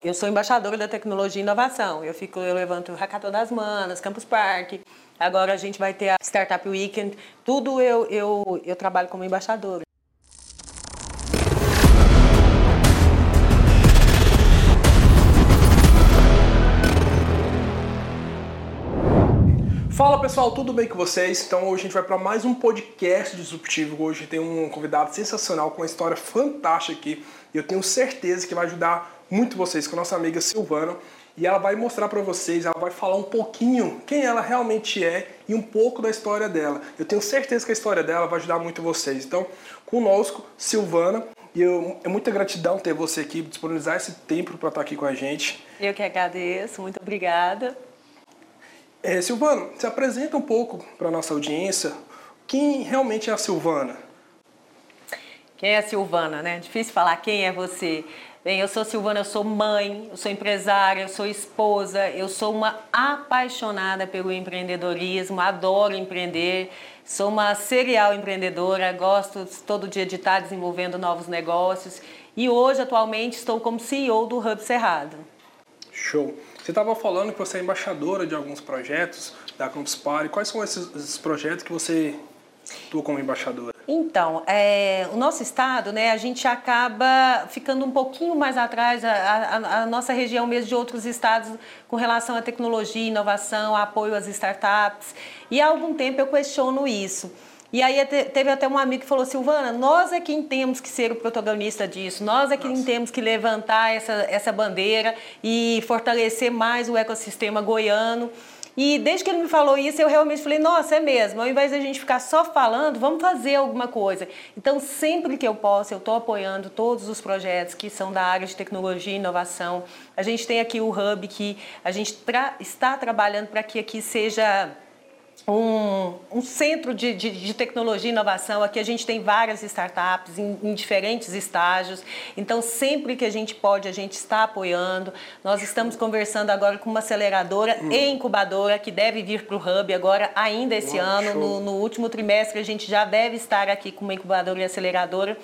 Eu sou embaixadora da tecnologia e inovação. Eu fico, eu levanto o Hackathon das Manas, Campus Park. Agora a gente vai ter a Startup Weekend. Tudo eu, eu, eu trabalho como embaixadora. Fala pessoal, tudo bem com vocês? Então hoje a gente vai para mais um podcast disruptivo. Hoje tem um convidado sensacional com uma história fantástica aqui. Eu tenho certeza que vai ajudar muito vocês com a nossa amiga Silvana. E ela vai mostrar para vocês, ela vai falar um pouquinho quem ela realmente é e um pouco da história dela. Eu tenho certeza que a história dela vai ajudar muito vocês. Então, conosco, Silvana. E eu, é muita gratidão ter você aqui, disponibilizar esse tempo para estar aqui com a gente. Eu que agradeço, muito obrigada. É, Silvana, se apresenta um pouco para a nossa audiência. Quem realmente é a Silvana? Quem é a Silvana, né? Difícil falar quem é você. Bem, eu sou Silvana, eu sou mãe, eu sou empresária, eu sou esposa, eu sou uma apaixonada pelo empreendedorismo, adoro empreender, sou uma serial empreendedora, gosto todo dia de estar desenvolvendo novos negócios e hoje, atualmente, estou como CEO do Hub Cerrado. Show! Você estava falando que você é embaixadora de alguns projetos da Campus Party. Quais são esses, esses projetos que você atua como embaixadora? Então, é, o nosso estado, né, a gente acaba ficando um pouquinho mais atrás, a, a, a, nossa região mesmo de outros estados, com relação à tecnologia, inovação, apoio às startups. E há algum tempo eu questiono isso. E aí teve até um amigo que falou, Silvana, nós é quem temos que ser o protagonista disso, nós é quem Nossa. temos que levantar essa, essa bandeira e fortalecer mais o ecossistema goiano. E desde que ele me falou isso, eu realmente falei, nossa, é mesmo, ao invés de a gente ficar só falando, vamos fazer alguma coisa. Então, sempre que eu posso, eu estou apoiando todos os projetos que são da área de tecnologia e inovação. A gente tem aqui o Hub, que a gente tra está trabalhando para que aqui seja um, um centro de, de, de, tecnologia e inovação. Aqui a gente tem várias startups em, em, diferentes estágios. Então, sempre que a gente pode, a gente está apoiando. Nós estamos conversando agora com uma aceleradora hum. e incubadora que deve vir para o Hub agora, ainda esse ano. No, no último trimestre, a gente já deve estar aqui com uma incubadora e aceleradora.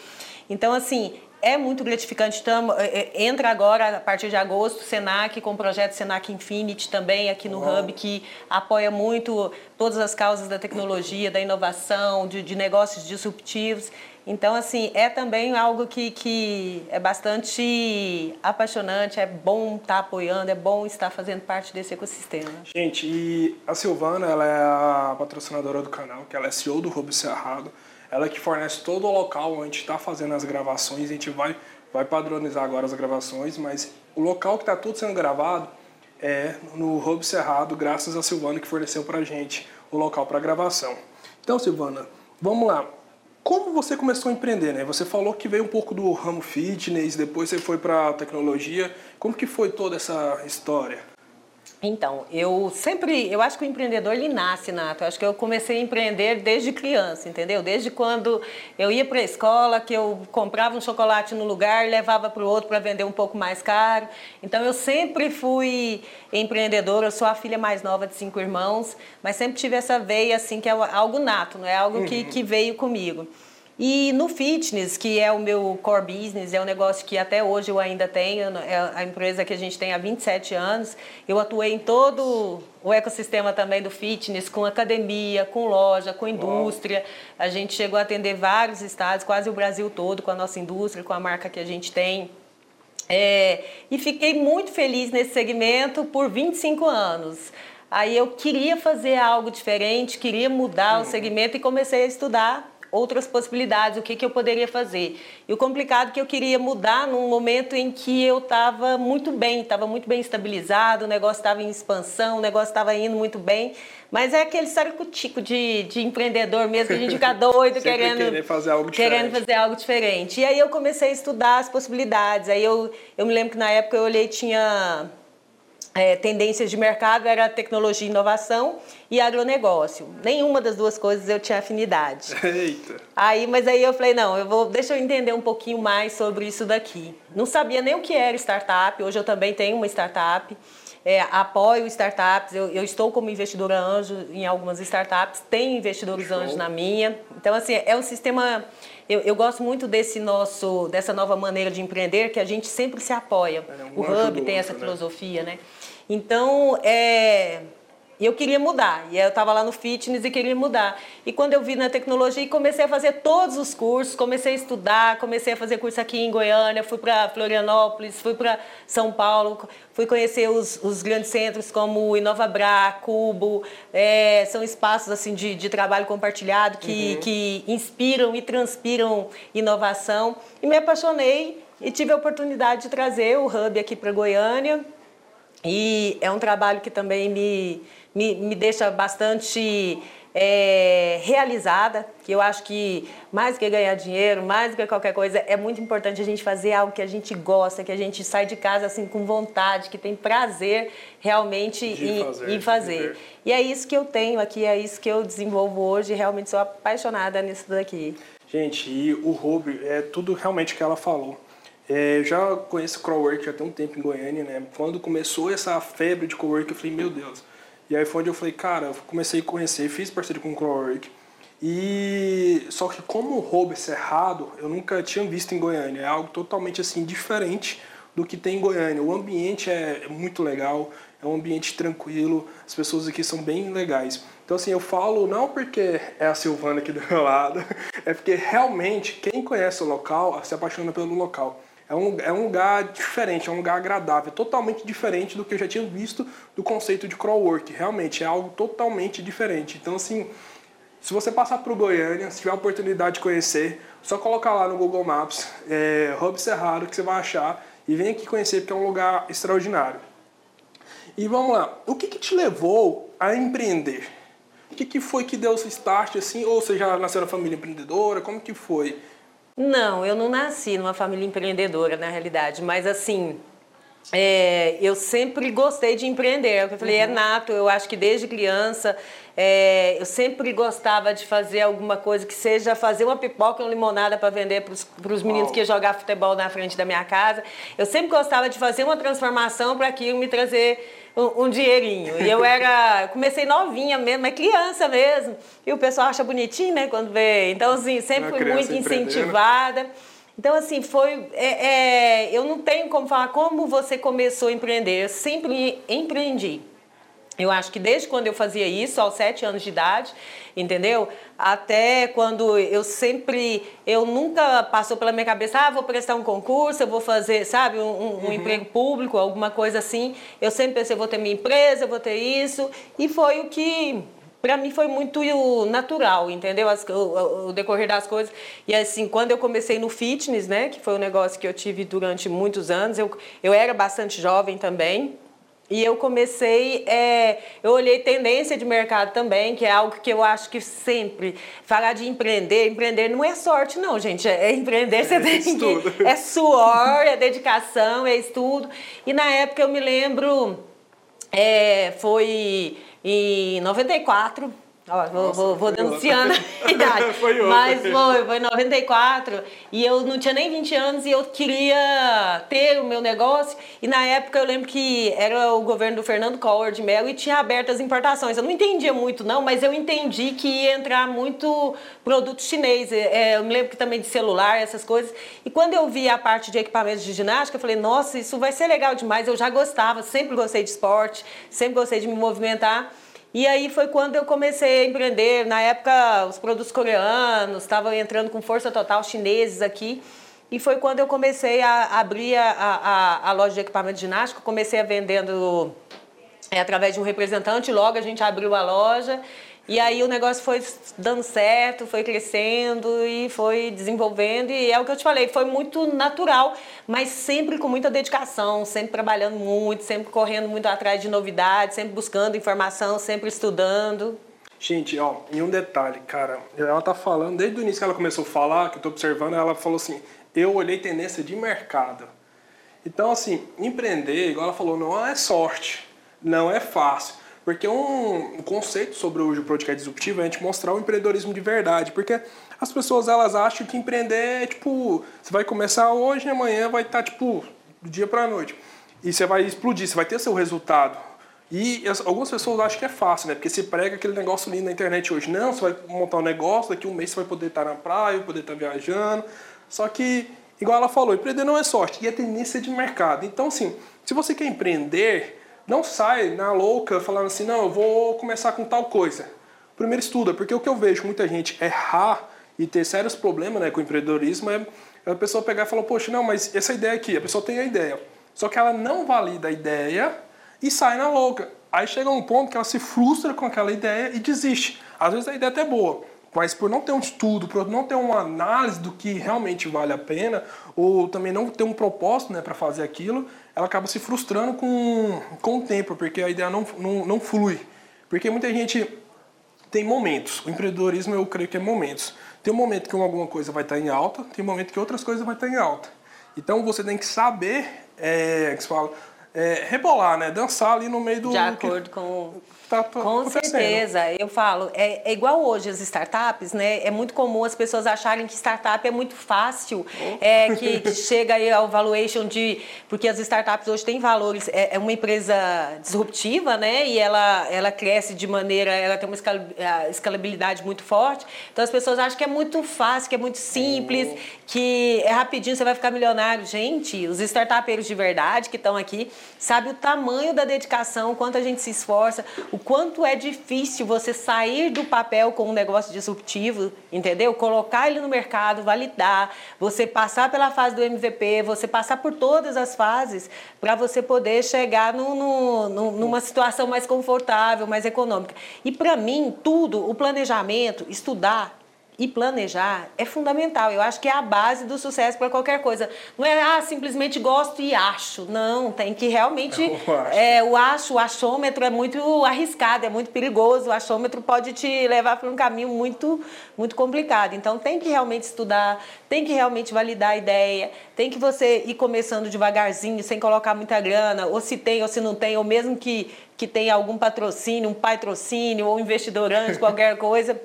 Então, assim, é muito gratificante. Tamo, é, é, entra agora, a partir de agosto, o Senac, com o projeto Senac Infinity também aqui no Uau. Hub, que apoia muito todas as causas da tecnologia, da inovação, de, de negócios disruptivos. Então, assim, é também algo que, que é bastante apaixonante, é bom estar apoiando, é bom estar fazendo parte desse ecossistema. Gente, e a Silvana, ela é a patrocinadora do canal, que ela é CEO do Hub Cerrado. Ela que fornece todo o local onde a gente está fazendo as gravações. A gente vai, vai padronizar agora as gravações, mas o local que está tudo sendo gravado é no Hub Cerrado, graças a Silvana que forneceu para a gente o local para gravação. Então, Silvana, vamos lá. Como você começou a empreender, né? Você falou que veio um pouco do ramo fitness, depois você foi para tecnologia. Como que foi toda essa história? Então, eu sempre, eu acho que o empreendedor ele nasce nato. Eu acho que eu comecei a empreender desde criança, entendeu? Desde quando eu ia para a escola, que eu comprava um chocolate no lugar, levava para o outro para vender um pouco mais caro. Então, eu sempre fui empreendedora. Eu sou a filha mais nova de cinco irmãos, mas sempre tive essa veia assim que é algo nato, não é algo que, uhum. que veio comigo. E no fitness, que é o meu core business, é um negócio que até hoje eu ainda tenho, é a empresa que a gente tem há 27 anos. Eu atuei em todo o ecossistema também do fitness, com academia, com loja, com indústria. A gente chegou a atender vários estados, quase o Brasil todo, com a nossa indústria, com a marca que a gente tem. É, e fiquei muito feliz nesse segmento por 25 anos. Aí eu queria fazer algo diferente, queria mudar o segmento e comecei a estudar outras possibilidades, o que, que eu poderia fazer. E o complicado é que eu queria mudar num momento em que eu estava muito bem, estava muito bem estabilizado, o negócio estava em expansão, o negócio estava indo muito bem. Mas é aquele sarcutico de, de empreendedor mesmo, que a gente fica doido querendo, fazer algo querendo fazer algo diferente. E aí eu comecei a estudar as possibilidades. Aí eu, eu me lembro que na época eu olhei, tinha é, tendências de mercado era tecnologia e inovação e agronegócio. Nenhuma das duas coisas eu tinha afinidade. Eita. Aí, mas aí eu falei, não, eu vou, deixa eu entender um pouquinho mais sobre isso daqui. Não sabia nem o que era startup, hoje eu também tenho uma startup. É, apoio startups, eu, eu, estou como investidora anjo em algumas startups, tenho investidores Show. anjos na minha. Então, assim, é um sistema eu, eu, gosto muito desse nosso, dessa nova maneira de empreender, que a gente sempre se apoia. É, um o Hub tem essa né? filosofia, né? Então, é, e eu queria mudar. E eu estava lá no fitness e queria mudar. E quando eu vi na tecnologia, comecei a fazer todos os cursos, comecei a estudar, comecei a fazer curso aqui em Goiânia, fui para Florianópolis, fui para São Paulo, fui conhecer os, os grandes centros como Inovabra, Cubo. É, são espaços assim de, de trabalho compartilhado que, uhum. que inspiram e transpiram inovação. E me apaixonei e tive a oportunidade de trazer o Hub aqui para Goiânia. E é um trabalho que também me me, me deixa bastante é, realizada, que eu acho que mais do que ganhar dinheiro, mais do que qualquer coisa, é muito importante a gente fazer algo que a gente gosta, que a gente sai de casa assim com vontade, que tem prazer realmente em fazer. Em fazer. E é isso que eu tenho aqui, é isso que eu desenvolvo hoje, realmente sou apaixonada nisso daqui. Gente, e o Ruby, é tudo realmente que ela falou. É, eu já conheço o Crowwork já tem um tempo em Goiânia, né? Quando começou essa febre de cowork, eu falei, meu Deus, e aí foi onde eu falei, cara, eu comecei a conhecer, fiz parceria com o. E só que como o roubo cerrado, eu nunca tinha visto em Goiânia. É algo totalmente assim diferente do que tem em Goiânia. O ambiente é muito legal, é um ambiente tranquilo, as pessoas aqui são bem legais. Então assim, eu falo não porque é a Silvana aqui do meu lado, é porque realmente quem conhece o local se apaixona pelo local. É um, é um lugar diferente, é um lugar agradável, totalmente diferente do que eu já tinha visto do conceito de crawlwork. Realmente é algo totalmente diferente. Então, assim, se você passar para o Goiânia, se tiver a oportunidade de conhecer, só colocar lá no Google Maps, é, Hub Cerrado, que você vai achar, e vem aqui conhecer, porque é um lugar extraordinário. E vamos lá, o que, que te levou a empreender? O que, que foi que deu esse start, assim, ou você já nasceu na família empreendedora, como que foi? Não, eu não nasci numa família empreendedora, na realidade, mas assim, é, eu sempre gostei de empreender. Eu falei, é uhum. é nato, eu acho que desde criança é, eu sempre gostava de fazer alguma coisa que seja fazer uma pipoca ou uma limonada para vender para os meninos que iam jogar futebol na frente da minha casa. Eu sempre gostava de fazer uma transformação para aquilo me trazer um, um dinheirinho. E eu era, comecei novinha mesmo, é criança mesmo. E o pessoal acha bonitinho, né, quando vê. Então, assim, sempre fui muito incentivada. Então, assim, foi. É, é, eu não tenho como falar como você começou a empreender. Eu sempre empreendi. Eu acho que desde quando eu fazia isso, aos sete anos de idade, entendeu? Até quando eu sempre, eu nunca passou pela minha cabeça, ah, vou prestar um concurso, eu vou fazer, sabe, um, um uhum. emprego público, alguma coisa assim. Eu sempre pensei, vou ter minha empresa, vou ter isso. E foi o que para mim foi muito natural, entendeu? As, o, o, decorrer das coisas. E assim, quando eu comecei no fitness, né, que foi um negócio que eu tive durante muitos anos, eu, eu era bastante jovem também, e eu comecei, é, eu olhei tendência de mercado também, que é algo que eu acho que sempre, falar de empreender, empreender não é sorte não, gente, é, empreender é, você tem estudo. que, é suor, é dedicação, é estudo. E na época eu me lembro, é, foi em 94, Ó, vou, Nossa, vou, vou denunciando a idade. foi Mas foi, foi em 94 e eu não tinha nem 20 anos e eu queria ter o meu negócio. E na época eu lembro que era o governo do Fernando Collor de Mello e tinha aberto as importações. Eu não entendia muito, não, mas eu entendi que ia entrar muito produto chinês. É, eu me lembro que também de celular, essas coisas. E quando eu vi a parte de equipamentos de ginástica, eu falei, nossa, isso vai ser legal demais. Eu já gostava, sempre gostei de esporte, sempre gostei de me movimentar. E aí foi quando eu comecei a empreender. Na época, os produtos coreanos estavam entrando com força total, chineses aqui. E foi quando eu comecei a abrir a, a, a loja de equipamento ginástico. Comecei a vendendo é, através de um representante. Logo a gente abriu a loja. E aí o negócio foi dando certo, foi crescendo e foi desenvolvendo. E é o que eu te falei, foi muito natural, mas sempre com muita dedicação, sempre trabalhando muito, sempre correndo muito atrás de novidades, sempre buscando informação, sempre estudando. Gente, ó, e um detalhe, cara, ela tá falando, desde o início que ela começou a falar, que eu tô observando, ela falou assim, eu olhei tendência de mercado. Então, assim, empreender, igual ela falou, não é sorte, não é fácil. Porque um, conceito sobre o podcast disruptivo é a gente mostrar o empreendedorismo de verdade. Porque as pessoas elas acham que empreender é tipo, você vai começar hoje e amanhã vai estar tá, tipo, do dia para a noite. E você vai explodir, você vai ter seu resultado. E algumas pessoas acham que é fácil, né? Porque se prega aquele negócio lindo na internet hoje. Não, você vai montar um negócio, daqui um mês você vai poder estar na praia, poder estar viajando. Só que, igual ela falou, empreender não é sorte, e é tendência de mercado. Então, assim, se você quer empreender, não sai na louca falando assim, não, eu vou começar com tal coisa. Primeiro estuda, porque o que eu vejo muita gente errar e ter sérios problemas né, com o empreendedorismo é a pessoa pegar e falar, poxa, não, mas essa ideia aqui, a pessoa tem a ideia. Só que ela não valida a ideia e sai na louca. Aí chega um ponto que ela se frustra com aquela ideia e desiste. Às vezes a ideia é boa, mas por não ter um estudo, por não ter uma análise do que realmente vale a pena, ou também não ter um propósito né, para fazer aquilo, ela acaba se frustrando com, com o tempo, porque a ideia não, não, não flui. Porque muita gente tem momentos. O empreendedorismo eu creio que é momentos. Tem um momento que alguma coisa vai estar em alta, tem um momento que outras coisas vai estar em alta. Então você tem que saber, é, que se fala, é, rebolar, né? Dançar ali no meio do. De acordo que... com Tá, tá Com certeza, eu falo, é, é, igual hoje as startups, né? É muito comum as pessoas acharem que startup é muito fácil, oh. é, que, que, chega aí ao valuation de. Porque as startups hoje têm valores, é, é, uma empresa disruptiva, né? E ela, ela cresce de maneira, ela tem uma escalabilidade muito forte. Então as pessoas acham que é muito fácil, que é muito simples, oh. que é rapidinho, você vai ficar milionário. Gente, os startupeiros de verdade que estão aqui sabem o tamanho da dedicação, o quanto a gente se esforça o quanto é difícil você sair do papel com um negócio disruptivo, entendeu? Colocar ele no mercado, validar, você passar pela fase do MVP, você passar por todas as fases para você poder chegar no, no, no, numa situação mais confortável, mais econômica. E para mim, tudo, o planejamento, estudar, e planejar é fundamental. Eu acho que é a base do sucesso para qualquer coisa. Não é ah, simplesmente gosto e acho. Não, tem que realmente. É, o acho, o achômetro é muito arriscado, é muito perigoso. O achômetro pode te levar para um caminho muito, muito complicado. Então tem que realmente estudar, tem que realmente validar a ideia, tem que você ir começando devagarzinho, sem colocar muita grana, ou se tem ou se não tem, ou mesmo que, que tenha algum patrocínio, um patrocínio ou um investidor antes, qualquer coisa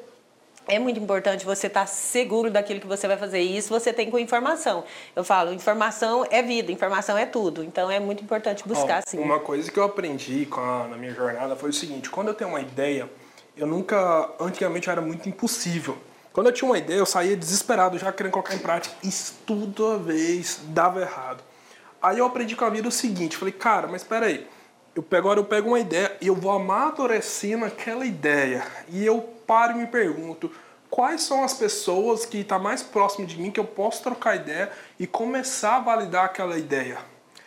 é muito importante você estar tá seguro daquilo que você vai fazer. E isso você tem com informação. Eu falo, informação é vida, informação é tudo. Então é muito importante buscar, sim. Uma coisa que eu aprendi a, na minha jornada foi o seguinte: quando eu tenho uma ideia, eu nunca. Antigamente era muito impossível. Quando eu tinha uma ideia, eu saía desesperado, já querendo colocar em prática. Isso toda vez dava errado. Aí eu aprendi com a vida o seguinte: falei, cara, mas espera aí. Eu pego, agora eu pego uma ideia e eu vou amadurecendo aquela ideia. E eu paro e me pergunto quais são as pessoas que estão tá mais próximo de mim que eu posso trocar ideia e começar a validar aquela ideia.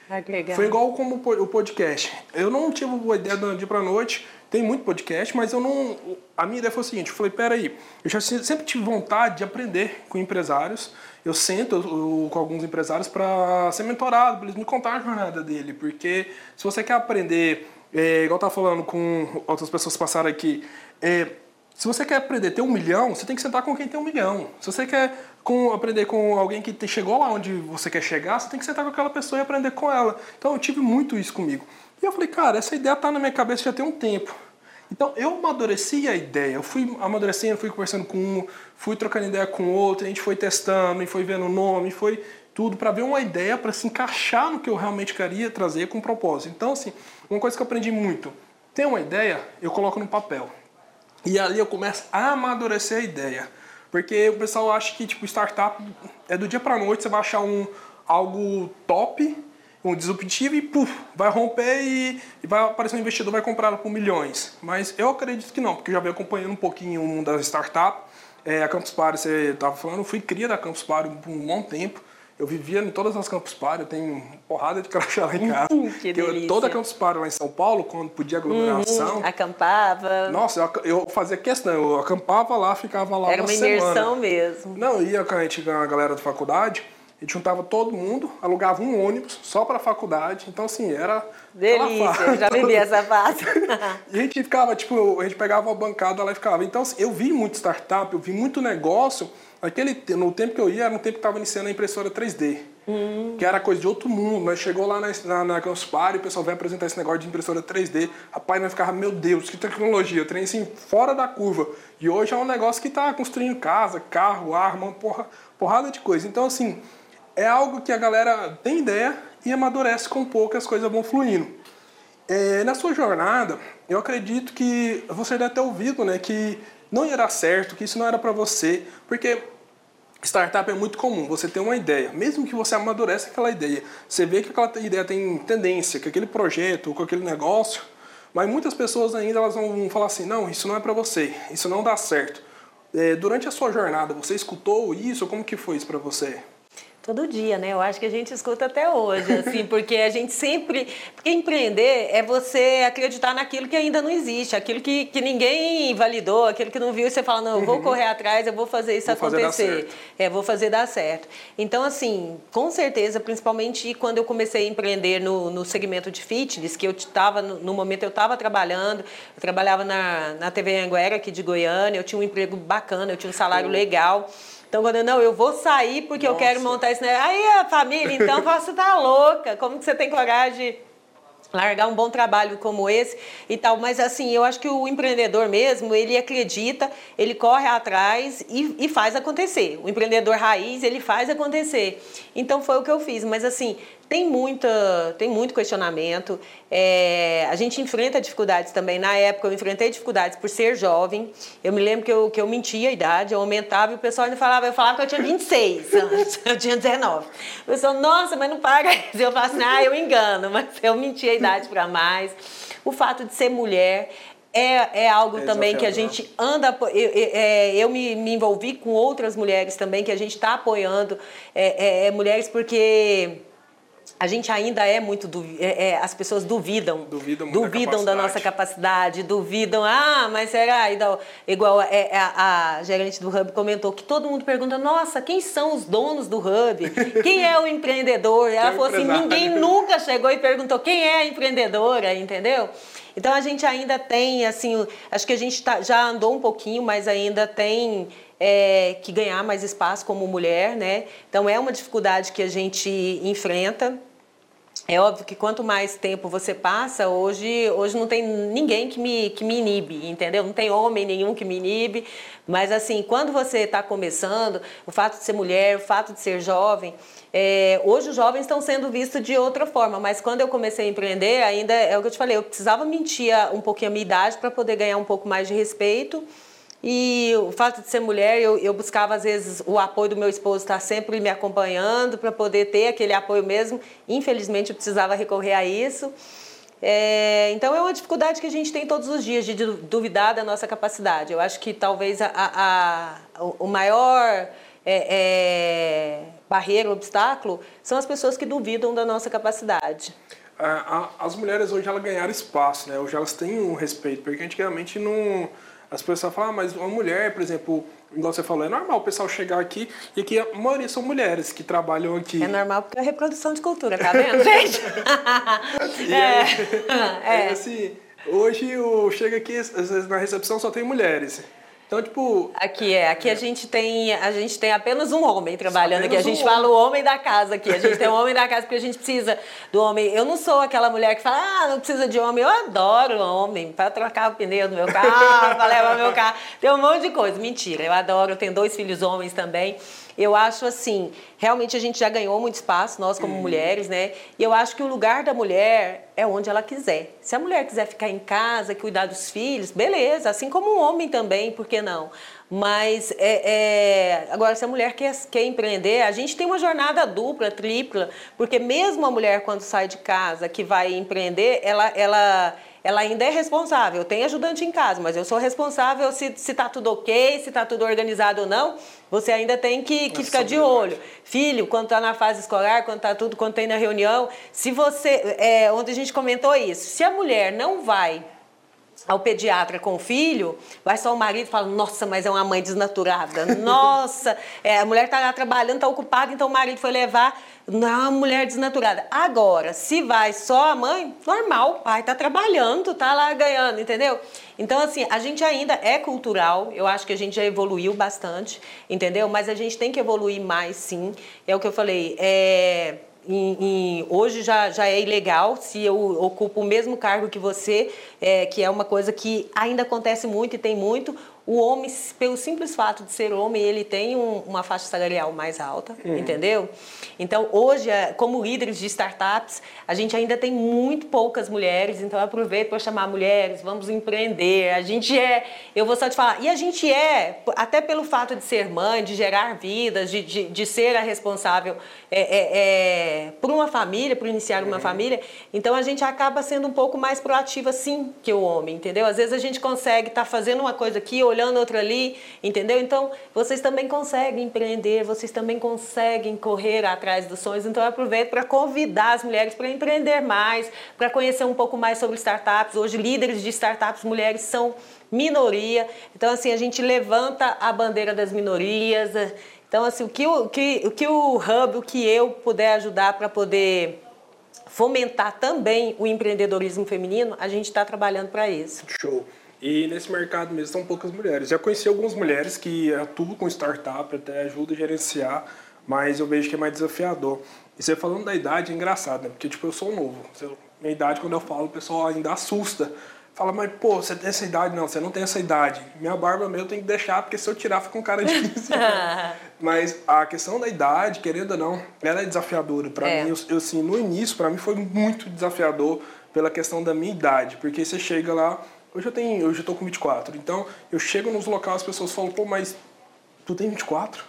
Ah, Foi igual como o podcast. Eu não tive uma ideia do dia para noite, tem muito podcast, mas eu não. A minha ideia foi o seguinte: eu falei, peraí, eu já sempre tive vontade de aprender com empresários. Eu sento eu, com alguns empresários para ser mentorado, para eles me contar a jornada dele. Porque se você quer aprender, é, igual eu estava falando com outras pessoas que passaram aqui, é, se você quer aprender ter um milhão, você tem que sentar com quem tem um milhão. Se você quer com, aprender com alguém que te, chegou lá onde você quer chegar, você tem que sentar com aquela pessoa e aprender com ela. Então eu tive muito isso comigo. E eu falei, cara, essa ideia está na minha cabeça já tem um tempo. Então eu amadureci a ideia, eu fui amadurecendo, fui conversando com um, fui trocando ideia com outro, a gente foi testando e foi vendo o nome, foi tudo para ver uma ideia para se encaixar no que eu realmente queria trazer com propósito. Então, assim, uma coisa que eu aprendi muito: tem uma ideia, eu coloco no papel. E ali eu começo a amadurecer a ideia. Porque o pessoal acha que tipo startup é do dia para noite você vai achar um algo top, um disruptivo e puf, vai romper e, e vai aparecer um investidor vai comprar por milhões. Mas eu acredito que não, porque eu já venho acompanhando um pouquinho o mundo das startups. É, a Campus Party, você estava falando, eu fui cria da Campus Party por um bom tempo. Eu vivia em todas as Campus Party, eu tenho porrada de crachá lá em casa. que eu, toda a Campus Party lá em São Paulo, quando podia aglomeração. Uhum, acampava. Nossa, eu, eu, fazia questão, eu acampava lá, ficava lá Era uma, uma imersão semana. mesmo. Não, ia com a gente, com a galera da faculdade, gente juntava todo mundo, alugava um ônibus só para a faculdade. Então, assim, era. Delícia, eu já vivi essa fase. e a gente ficava, tipo, a gente pegava uma bancada lá e ficava. Então, assim, eu vi muito startup, eu vi muito negócio Aquele, no tempo que eu ia, era um tempo que estava iniciando a impressora 3D. Hum. Que era coisa de outro mundo. Nós chegou lá na, na, na Campus Party, o pessoal veio apresentar esse negócio de impressora 3D. Rapaz, nós ficava, meu Deus, que tecnologia. Eu treinei assim, fora da curva. E hoje é um negócio que está construindo casa, carro, arma, porra, porrada de coisa. Então, assim, é algo que a galera tem ideia e amadurece com pouco, as coisas vão fluindo. É, na sua jornada, eu acredito que você deve ter ouvido, né, que não ia dar certo, que isso não era para você, porque startup é muito comum. Você tem uma ideia, mesmo que você amadureça aquela ideia, você vê que aquela ideia tem tendência, que aquele projeto, com aquele negócio, mas muitas pessoas ainda elas vão falar assim, não, isso não é para você, isso não dá certo. É, durante a sua jornada, você escutou isso? Como que foi isso para você? Todo dia, né? Eu acho que a gente escuta até hoje, assim, porque a gente sempre. Porque empreender é você acreditar naquilo que ainda não existe, aquilo que, que ninguém validou, aquilo que não viu, e você fala, não, eu vou uhum. correr atrás, eu vou fazer isso vou acontecer. Fazer é, vou fazer dar certo. Então, assim, com certeza, principalmente quando eu comecei a empreender no, no segmento de fitness, que eu estava, no, no, momento eu estava trabalhando, eu trabalhava na, na TV Anguera aqui de Goiânia, eu tinha um emprego bacana, eu tinha um salário legal. Então, quando eu, não, eu vou sair porque Nossa. eu quero montar isso. Aí a família, então, você tá louca. Como que você tem coragem de largar um bom trabalho como esse e tal, mas assim, eu acho que o empreendedor mesmo, ele acredita, ele corre atrás e, e, faz acontecer. O empreendedor raiz, ele faz acontecer. Então foi o que eu fiz, mas assim, tem, muita, tem muito questionamento. É, a gente enfrenta dificuldades também. Na época, eu enfrentei dificuldades por ser jovem. Eu me lembro que eu, que eu mentia a idade, eu aumentava e o pessoal ainda falava, eu falava que eu tinha 26 anos, eu tinha 19. O pessoal, nossa, mas não paga Eu falava assim, ah, eu engano, mas eu mentia a idade para mais. O fato de ser mulher, é, é algo é também que a gente anda. É, eu me, me, envolvi com outras mulheres também, que a gente está apoiando é, é mulheres, porque a gente ainda é muito é, é, as pessoas duvidam. Duvidam, duvidam da, da, nossa capacidade duvidam ah mas será? Igual é, é, a, a, gerente do hub comentou que todo mundo pergunta nossa quem são os donos do hub? Quem é o empreendedor? Ela falou assim ninguém nunca chegou e perguntou quem é a empreendedora? Entendeu? Então a gente ainda tem assim acho que a gente tá, já andou um pouquinho mas ainda tem é, que ganhar mais espaço como mulher, né? Então é uma dificuldade que a gente enfrenta. É óbvio que quanto mais tempo você passa, hoje, hoje não tem ninguém que me, que me inibe, entendeu? Não tem homem nenhum que me inibe. Mas assim, quando você está começando, o fato de ser mulher, o fato de ser jovem, é, hoje os jovens estão sendo vistos de outra forma, mas quando eu comecei a empreender, ainda é o que eu te falei, eu precisava mentir um pouquinho a minha idade para poder ganhar um pouco mais de respeito. E o fato de ser mulher, eu, eu buscava às vezes o apoio do meu esposo estar sempre me acompanhando para poder ter aquele apoio mesmo. Infelizmente, eu precisava recorrer a isso. É, então, é uma dificuldade que a gente tem todos os dias de duvidar da nossa capacidade. Eu acho que talvez a, a, a o maior é, é, barreira, obstáculo, são as pessoas que duvidam da nossa capacidade. As mulheres hoje elas ganharam espaço, né? Hoje elas têm um respeito, porque antigamente não as pessoas falam, ah, mas uma mulher, por exemplo, igual você falou, é normal o pessoal chegar aqui e aqui a maioria são mulheres que trabalham aqui. É normal porque é reprodução de cultura, tá vendo, gente? é, é. é assim, hoje o, chega aqui, às vezes na recepção só tem mulheres. Então, tipo. Aqui é, aqui a gente tem, a gente tem apenas um homem trabalhando aqui. A gente um fala homem. o homem da casa aqui. A gente tem um homem da casa porque a gente precisa do homem. Eu não sou aquela mulher que fala, ah, não precisa de homem. Eu adoro homem para trocar o pneu do meu carro, para levar meu carro. Tem um monte de coisa. Mentira, eu adoro. Eu tenho dois filhos homens também. Eu acho assim, realmente a gente já ganhou muito espaço, nós como uhum. mulheres, né? E eu acho que o lugar da mulher é onde ela quiser. Se a mulher quiser ficar em casa, cuidar dos filhos, beleza, assim como o um homem também, por que não? Mas é, é, agora, se a mulher quer, quer empreender, a gente tem uma jornada dupla, tripla, porque mesmo a mulher, quando sai de casa, que vai empreender, ela, ela ela ainda é responsável. Tem ajudante em casa, mas eu sou responsável se está tudo ok, se está tudo organizado ou não. Você ainda tem que, que ficar de olho. Filho, quando está na fase escolar, quando está tudo, quando tem na reunião. Se você. É, ontem a gente comentou isso. Se a mulher não vai ao pediatra com o filho, vai só o marido e fala, nossa, mas é uma mãe desnaturada. Nossa, é, a mulher está lá trabalhando, está ocupada, então o marido foi levar não é uma mulher desnaturada. Agora, se vai só a mãe, normal, o pai está trabalhando, está lá ganhando, entendeu? Então, assim, a gente ainda é cultural, eu acho que a gente já evoluiu bastante, entendeu? Mas a gente tem que evoluir mais, sim. É o que eu falei, é em, em, hoje já, já é ilegal se eu ocupo o mesmo cargo que você, é, que é uma coisa que ainda acontece muito e tem muito. o homem, pelo simples fato de ser homem, ele tem um, uma faixa salarial mais alta, uhum. entendeu? Então, hoje, é, como líderes de startups, a gente ainda tem muito poucas mulheres, então aproveito para chamar mulheres, vamos empreender. A gente é, eu vou só te falar, e a gente é, até pelo fato de ser mãe, de gerar vidas, de, de, de ser a responsável é, é, é, por uma família, por iniciar uma uhum. família, então a gente acaba sendo um pouco mais proativa, sim, que o homem, entendeu? Às vezes a gente consegue estar tá fazendo uma coisa aqui, olhando outra ali, entendeu? Então, vocês também conseguem empreender, vocês também conseguem correr atrás dos sonhos. Então, eu aproveito para convidar as mulheres para empreender mais, para conhecer um pouco mais sobre startups. Hoje, líderes de startups mulheres são minoria. Então, assim, a gente levanta a bandeira das minorias. Então, assim, o que o, que, o, que o Hub, o que eu puder ajudar para poder fomentar também o empreendedorismo feminino, a gente está trabalhando para isso. Show. E nesse mercado mesmo são poucas mulheres. Já conheci algumas mulheres que atuam com startup, até ajudam a gerenciar, mas eu vejo que é mais desafiador. E você falando da idade é engraçado, né? Porque tipo, eu sou novo. Minha idade, quando eu falo, o pessoal ainda assusta. Fala, mas pô, você tem essa idade? Não, você não tem essa idade. Minha barba meu tem que deixar, porque se eu tirar fica um cara de 15 Mas a questão da idade, querendo ou não, ela é desafiadora. Para é. mim, eu, eu, assim, no início, para mim foi muito desafiador pela questão da minha idade. Porque você chega lá, Hoje eu tenho, hoje eu tô com 24. Então, eu chego nos locais, as pessoas falam, pô, mas tu tem 24?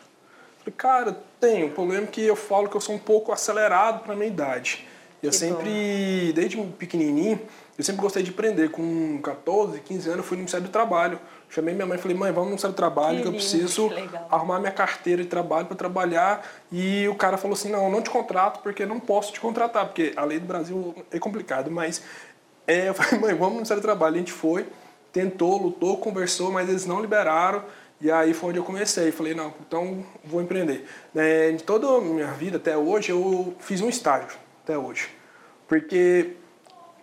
Eu falei, cara, tenho. O problema é que eu falo que eu sou um pouco acelerado para minha idade. Eu que sempre, bom. desde pequenininho, eu sempre gostei de aprender. Com 14, 15 anos, eu fui no Ministério do Trabalho. Chamei minha mãe e falei, mãe, vamos no Ministério do Trabalho, que, que eu preciso arrumar minha carteira de trabalho para trabalhar. E o cara falou assim, não, não te contrato porque não posso te contratar, porque a lei do Brasil é complicado, mas é, eu falei, mãe, vamos no Ministério do Trabalho. A gente foi, tentou, lutou, conversou, mas eles não liberaram. E aí foi onde eu comecei. Falei, não, então vou empreender. É, de toda a minha vida até hoje, eu fiz um estágio, até hoje. Porque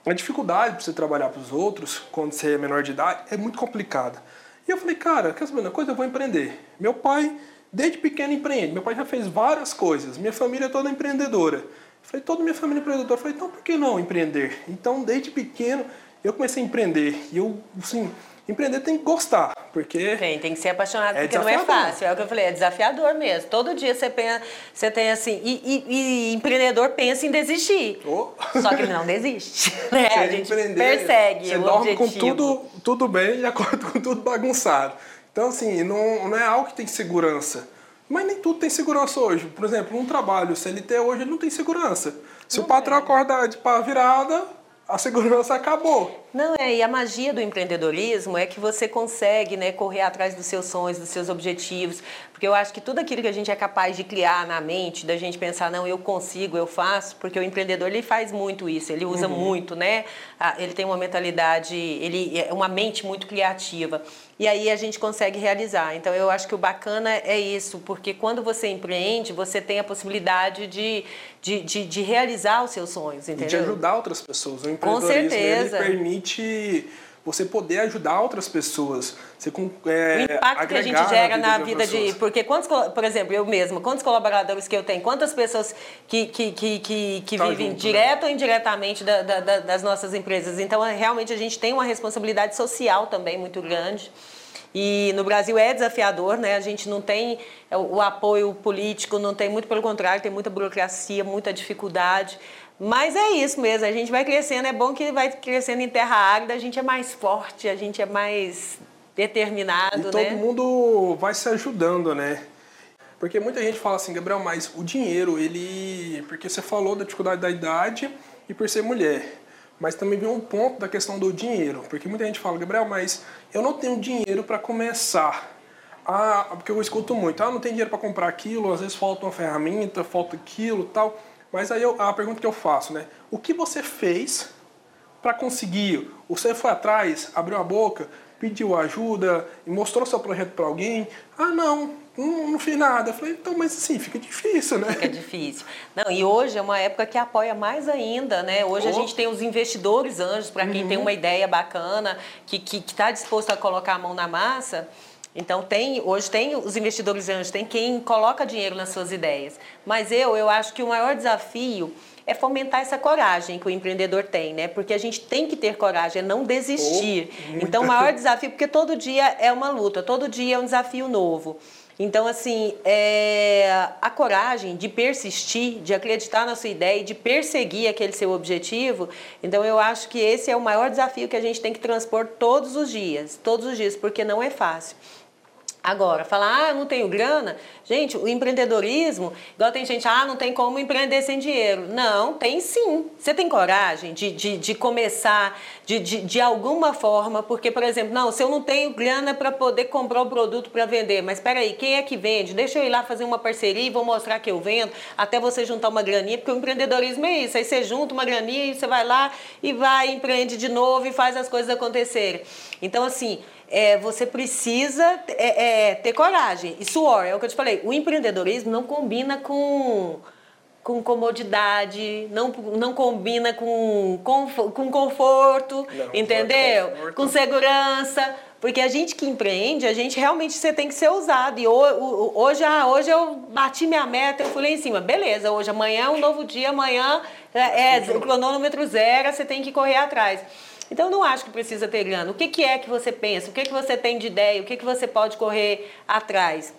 a dificuldade para você trabalhar para os outros, quando você é menor de idade, é muito complicada. E eu falei, cara, quer saber uma coisa? Eu vou empreender. Meu pai, desde pequeno, empreende. Meu pai já fez várias coisas. Minha família é toda empreendedora. Falei, toda minha família é empreendedora. Falei, então por que não empreender? Então, desde pequeno, eu comecei a empreender. E eu, assim, empreender tem que gostar, porque... Tem, tem que ser apaixonado, é porque não é fácil. É o que eu falei, é desafiador mesmo. Todo dia você, pensa, você tem assim... E, e, e empreendedor pensa em desistir. Oh. Só que ele não desiste. Né? a gente persegue você dorme objetivo. com tudo, tudo bem e acorda com tudo bagunçado. Então, assim, não, não é algo que tem segurança. Mas nem tudo tem segurança hoje. Por exemplo, um trabalho CLT hoje não tem segurança. Se não o patrão é. acordar de pá virada, a segurança acabou. Não, é, e a magia do empreendedorismo é que você consegue né, correr atrás dos seus sonhos, dos seus objetivos, porque eu acho que tudo aquilo que a gente é capaz de criar na mente, da gente pensar, não, eu consigo, eu faço, porque o empreendedor ele faz muito isso, ele usa uhum. muito, né? Ele tem uma mentalidade, ele é uma mente muito criativa. E aí a gente consegue realizar. Então eu acho que o bacana é isso, porque quando você empreende, você tem a possibilidade de, de, de, de realizar os seus sonhos, entendeu? E de ajudar outras pessoas. O empreendedorismo Com certeza. ele permite você poder ajudar outras pessoas. Você, é, o impacto que a gente gera na vida, na vida de. Porque quantos, por exemplo, eu mesma, quantos colaboradores que eu tenho, quantas pessoas que, que, que, que, que tá vivem junto, né? direto né? ou indiretamente da, da, das nossas empresas. Então, realmente, a gente tem uma responsabilidade social também muito grande. E no Brasil é desafiador, né? A gente não tem o apoio político, não tem, muito pelo contrário, tem muita burocracia, muita dificuldade. Mas é isso mesmo, a gente vai crescendo, é bom que vai crescendo em terra árida, a gente é mais forte, a gente é mais determinado, e todo né? mundo vai se ajudando, né? Porque muita gente fala assim, Gabriel, mas o dinheiro, ele. Porque você falou da dificuldade da idade e por ser mulher. Mas também vem um ponto da questão do dinheiro. Porque muita gente fala, Gabriel, mas eu não tenho dinheiro para começar. Ah, porque eu escuto muito, ah, não tem dinheiro para comprar aquilo, às vezes falta uma ferramenta, falta aquilo tal. Mas aí eu, a pergunta que eu faço, né? O que você fez para conseguir? Você foi atrás, abriu a boca, pediu ajuda mostrou seu projeto para alguém? Ah, não, não, não fiz nada. Eu falei, então, mas assim, fica difícil, né? Fica difícil. Não, e hoje é uma época que apoia mais ainda, né? Hoje oh. a gente tem os investidores anjos, para quem uhum. tem uma ideia bacana, que está que, que tá disposto a colocar a mão na massa. Então tem, hoje tem os investidores anjos, tem quem coloca dinheiro nas suas ideias. Mas eu, eu acho que o maior desafio é fomentar essa coragem que o empreendedor tem, né? Porque a gente tem que ter coragem, é não desistir. Oh, então, o maior desafio, porque todo dia é uma luta, todo dia é um desafio novo. Então, assim, é, a coragem de persistir, de acreditar na sua ideia e de perseguir aquele seu objetivo, então eu acho que esse é o maior desafio que a gente tem que transpor todos os dias, todos os dias, porque não é fácil. Agora, falar, ah, não tenho grana. Gente, o empreendedorismo, igual tem gente, ah, não tem como empreender sem dinheiro. Não, tem sim. Você tem coragem de, de, de começar de, de, de alguma forma, porque, por exemplo, não, se eu não tenho grana para poder comprar o produto para vender, mas espera aí, quem é que vende? Deixa eu ir lá fazer uma parceria e vou mostrar que eu vendo, até você juntar uma graninha, porque o empreendedorismo é isso. Aí você junta uma graninha e você vai lá e vai, empreende de novo e faz as coisas acontecerem. Então, assim, é, você precisa é, é, ter coragem e suor. É o que eu te falei. O empreendedorismo não combina com, com comodidade, não, não combina com, com, com conforto, não, entendeu? Conforto. Com segurança. Porque a gente que empreende, a gente realmente você tem que ser ousado. E hoje, ah, hoje eu bati minha meta, eu fui lá em cima. Beleza, hoje, amanhã é um novo dia, amanhã é, é o cronômetro zero, você tem que correr atrás. Então, não acho que precisa ter grana. O que, que é que você pensa? O que, que você tem de ideia? O que, que você pode correr atrás?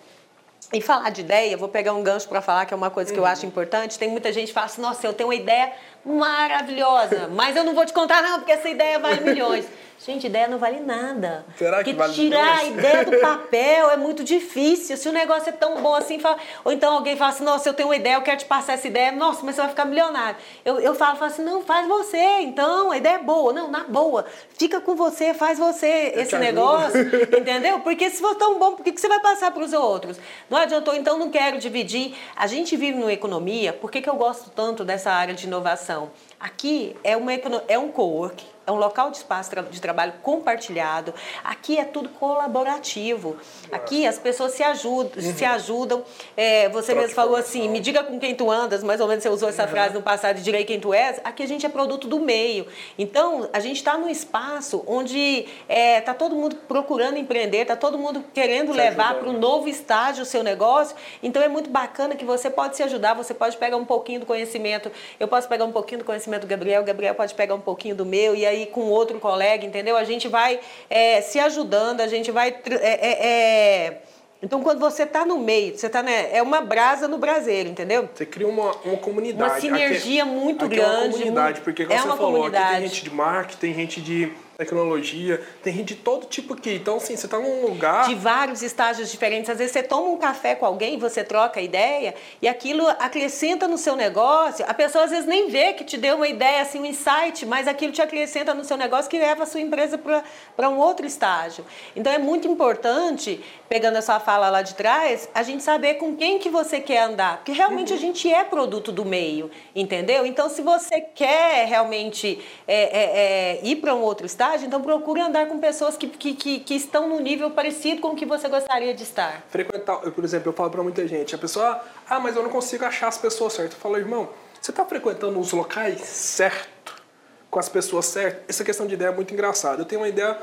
E falar de ideia, vou pegar um gancho para falar que é uma coisa que eu uhum. acho importante. Tem muita gente que fala assim: nossa, eu tenho uma ideia maravilhosa, mas eu não vou te contar, não, porque essa ideia vale milhões. Gente, ideia não vale nada. Será que Porque vale tirar a ideia do papel é muito difícil. Se o negócio é tão bom assim, fala... ou então alguém fala assim, nossa, eu tenho uma ideia, eu quero te passar essa ideia, nossa, mas você vai ficar milionário. Eu, eu falo, falo assim, não, faz você, então, a ideia é boa. Não, na boa, fica com você, faz você eu esse negócio, entendeu? Porque se for tão bom, por que, que você vai passar para os outros? Não adiantou, então não quero dividir. A gente vive numa economia, por que, que eu gosto tanto dessa área de inovação? Aqui é, uma, é um co-work, é um local de espaço de trabalho compartilhado. Aqui é tudo colaborativo. Aqui as pessoas se ajudam, uhum. se ajudam. É, você mesmo falou assim, me diga com quem tu andas, mais ou menos você usou essa uhum. frase no passado, direi quem tu és. Aqui a gente é produto do meio. Então, a gente está num espaço onde está é, tá todo mundo procurando empreender, está todo mundo querendo se levar para um novo estágio o seu negócio. Então, é muito bacana que você pode se ajudar, você pode pegar um pouquinho do conhecimento, eu posso pegar um pouquinho do conhecimento do Gabriel, o Gabriel pode pegar um pouquinho do meu, e aí aí com outro colega, entendeu? A gente vai é, se ajudando, a gente vai. É, é, é então, quando você está no meio, você está né, é uma brasa no braseiro, entendeu? Você cria uma, uma comunidade. Uma sinergia aqui, muito aqui grande. É uma comunidade, porque como é você falou, comunidade. aqui tem gente de marketing, tem gente de tecnologia, tem gente de todo tipo aqui. Então, assim, você está num lugar. De vários estágios diferentes. Às vezes você toma um café com alguém, você troca ideia e aquilo acrescenta no seu negócio. A pessoa às vezes nem vê que te deu uma ideia, assim, um insight, mas aquilo te acrescenta no seu negócio que leva a sua empresa para um outro estágio. Então, é muito importante, pegando a sua fala lá de trás, a gente saber com quem que você quer andar. Porque realmente uhum. a gente é produto do meio, entendeu? Então, se você quer realmente é, é, é, ir para um outro estágio, então procure andar com pessoas que, que, que, que, estão no nível parecido com o que você gostaria de estar. Frequentar, eu, por exemplo, eu falo para muita gente, a pessoa, ah, mas eu não consigo achar as pessoas certas. Eu falo, irmão, você está frequentando os locais certo, com as pessoas certas? Essa questão de ideia é muito engraçada. Eu tenho uma ideia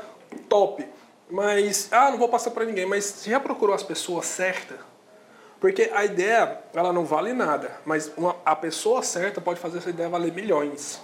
top, mas, ah, não vou passar para ninguém, mas você já procurou as pessoas certas? Porque a ideia, ela não vale nada, mas uma, a pessoa certa pode fazer essa ideia valer milhões.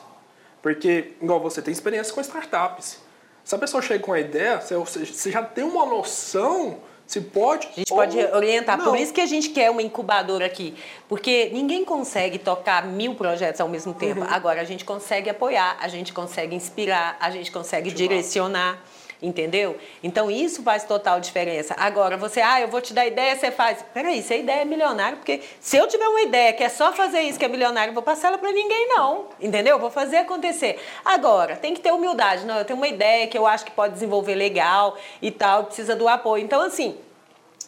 Porque, igual você tem experiência com startups. Se a pessoa chega com a ideia, você já tem uma noção se pode. A gente pode orientar. Não. Por isso que a gente quer uma incubadora aqui. Porque ninguém consegue tocar mil projetos ao mesmo tempo. Uhum. Agora, a gente consegue apoiar, a gente consegue inspirar, a gente consegue direcionar entendeu? Então isso faz total diferença. Agora, você, ah, eu vou te dar ideia, você faz. Peraí, se a ideia é milionária, porque se eu tiver uma ideia que é só fazer isso que é milionário, eu vou passar ela para ninguém, não. Entendeu? Vou fazer acontecer. Agora, tem que ter humildade. Não, eu tenho uma ideia que eu acho que pode desenvolver legal e tal, precisa do apoio. Então, assim,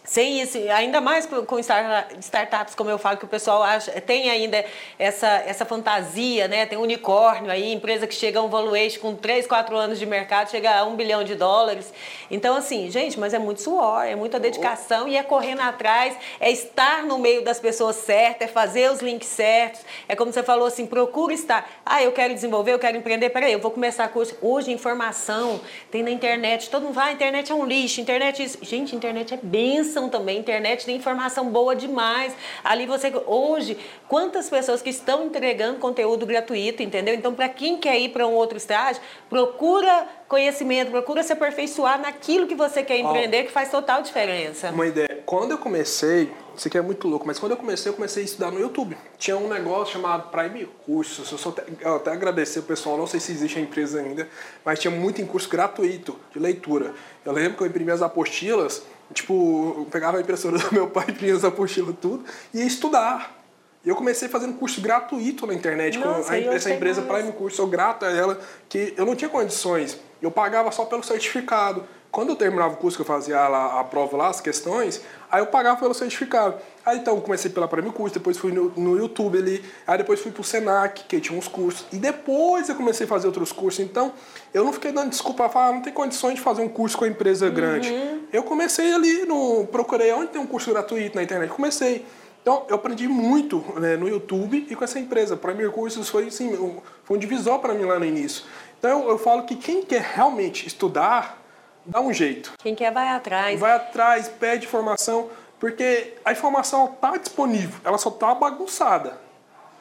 sem isso, ainda mais com startups, como eu falo, que o pessoal acha, tem ainda essa, essa fantasia, né? Tem unicórnio aí, empresa que chega a um valuation com 3, 4 anos de mercado, chega a 1 bilhão de dólares. Então, assim, gente, mas é muito suor, é muita dedicação e é correndo atrás, é estar no meio das pessoas certas, é fazer os links certos. É como você falou assim, procura estar. Ah, eu quero desenvolver, eu quero empreender, peraí, eu vou começar curso. Hoje, informação tem na internet, todo mundo vai, a internet é um lixo, internet é isso. Gente, internet é benção utilizam também. A internet tem informação boa demais. Ali você, hoje, quantas pessoas que estão entregando conteúdo gratuito, entendeu? Então, para quem quer ir para um outro estágio, procura conhecimento, procura se aperfeiçoar naquilo que você quer empreender, que faz total diferença. Uma ideia. Quando eu comecei, isso aqui é muito louco, mas quando eu comecei, eu comecei a estudar no YouTube. Tinha um negócio chamado Prime Cursos. Eu, só até, eu até agradecer o pessoal, não sei se existe a empresa ainda, mas tinha muito em curso gratuito de leitura. Eu lembro que eu imprimia as apostilas, tipo, eu pegava a impressora do meu pai, imprimia as apostilas tudo, e ia estudar. E eu comecei fazendo curso gratuito na internet Nossa, com a, essa empresa mais. Prime Curso. Sou grato a ela, que eu não tinha condições. Eu pagava só pelo certificado. Quando eu terminava o curso que eu fazia lá, a prova lá, as questões, aí eu pagava pelo certificado. Aí então eu comecei pela Prêmio Curso, depois fui no, no YouTube ali, aí depois fui pro Senac, que tinha uns cursos, e depois eu comecei a fazer outros cursos. Então eu não fiquei dando desculpa a falar, ah, não tem condições de fazer um curso com a empresa grande. Uhum. Eu comecei ali, no, procurei onde tem um curso gratuito na internet, comecei. Então, eu aprendi muito né, no YouTube e com essa empresa. Premier Cursos foi, assim, um, foi um divisor para mim lá no início. Então, eu, eu falo que quem quer realmente estudar, dá um jeito. Quem quer vai atrás. Vai atrás, pede informação, porque a informação está disponível, ela só está bagunçada.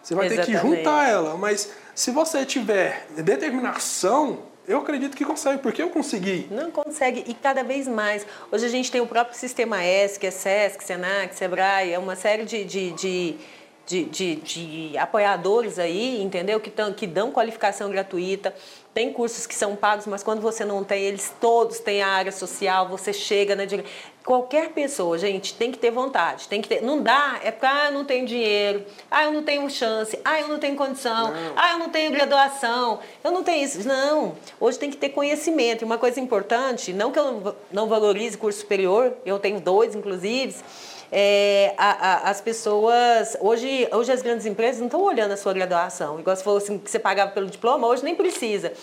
Você vai ter que Exatamente. juntar ela, mas se você tiver determinação, eu acredito que consegue, porque eu consegui. Não consegue, e cada vez mais. Hoje a gente tem o próprio Sistema S, que é SESC, SENAC, SEBRAE, é uma série de, de, de, de, de- de apoiadores aí, entendeu? Que, tão, que dão qualificação gratuita. Tem cursos que são pagos, mas quando você não tem, eles todos têm a área social, você chega na dire... Qualquer pessoa, gente, tem que ter vontade, tem que ter. Não dá, é porque ah, eu não tenho dinheiro, ah, eu não tenho chance, ah, eu não tenho condição, ah, eu não tenho graduação, eu não tenho isso. Não, hoje tem que ter conhecimento. E uma coisa importante, não que eu não não valorize curso superior, eu tenho dois, inclusive, é, a- a- as pessoas. Hoje, hoje as grandes empresas não estão olhando a sua graduação. Igual se fosse assim, que você pagava pelo diploma, hoje nem precisa.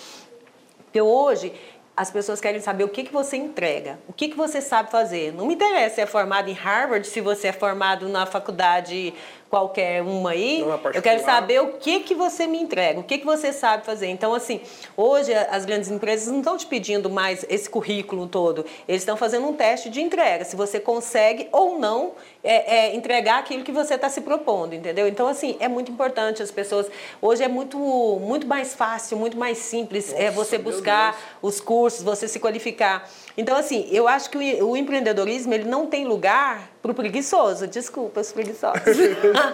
Porque hoje as pessoas querem saber o que, que você entrega, o que, que você sabe fazer. Não me interessa se é formado em Harvard, se você é formado na faculdade qualquer uma aí. Eu quero saber o que, que você me entrega, o que, que você sabe fazer. Então, assim, hoje as grandes empresas não estão te pedindo mais esse currículo todo. Eles estão fazendo um teste de entrega, se você consegue ou não é, é, entregar aquilo que você está se propondo, entendeu? Então, assim, é muito importante as pessoas. Hoje é muito, muito mais fácil, muito mais simples é você meu buscar Deus. os cursos, você se qualificar. Então, assim, eu acho que o, o empreendedorismo ele não tem lugar para o preguiçoso. Desculpa, os preguiçosos.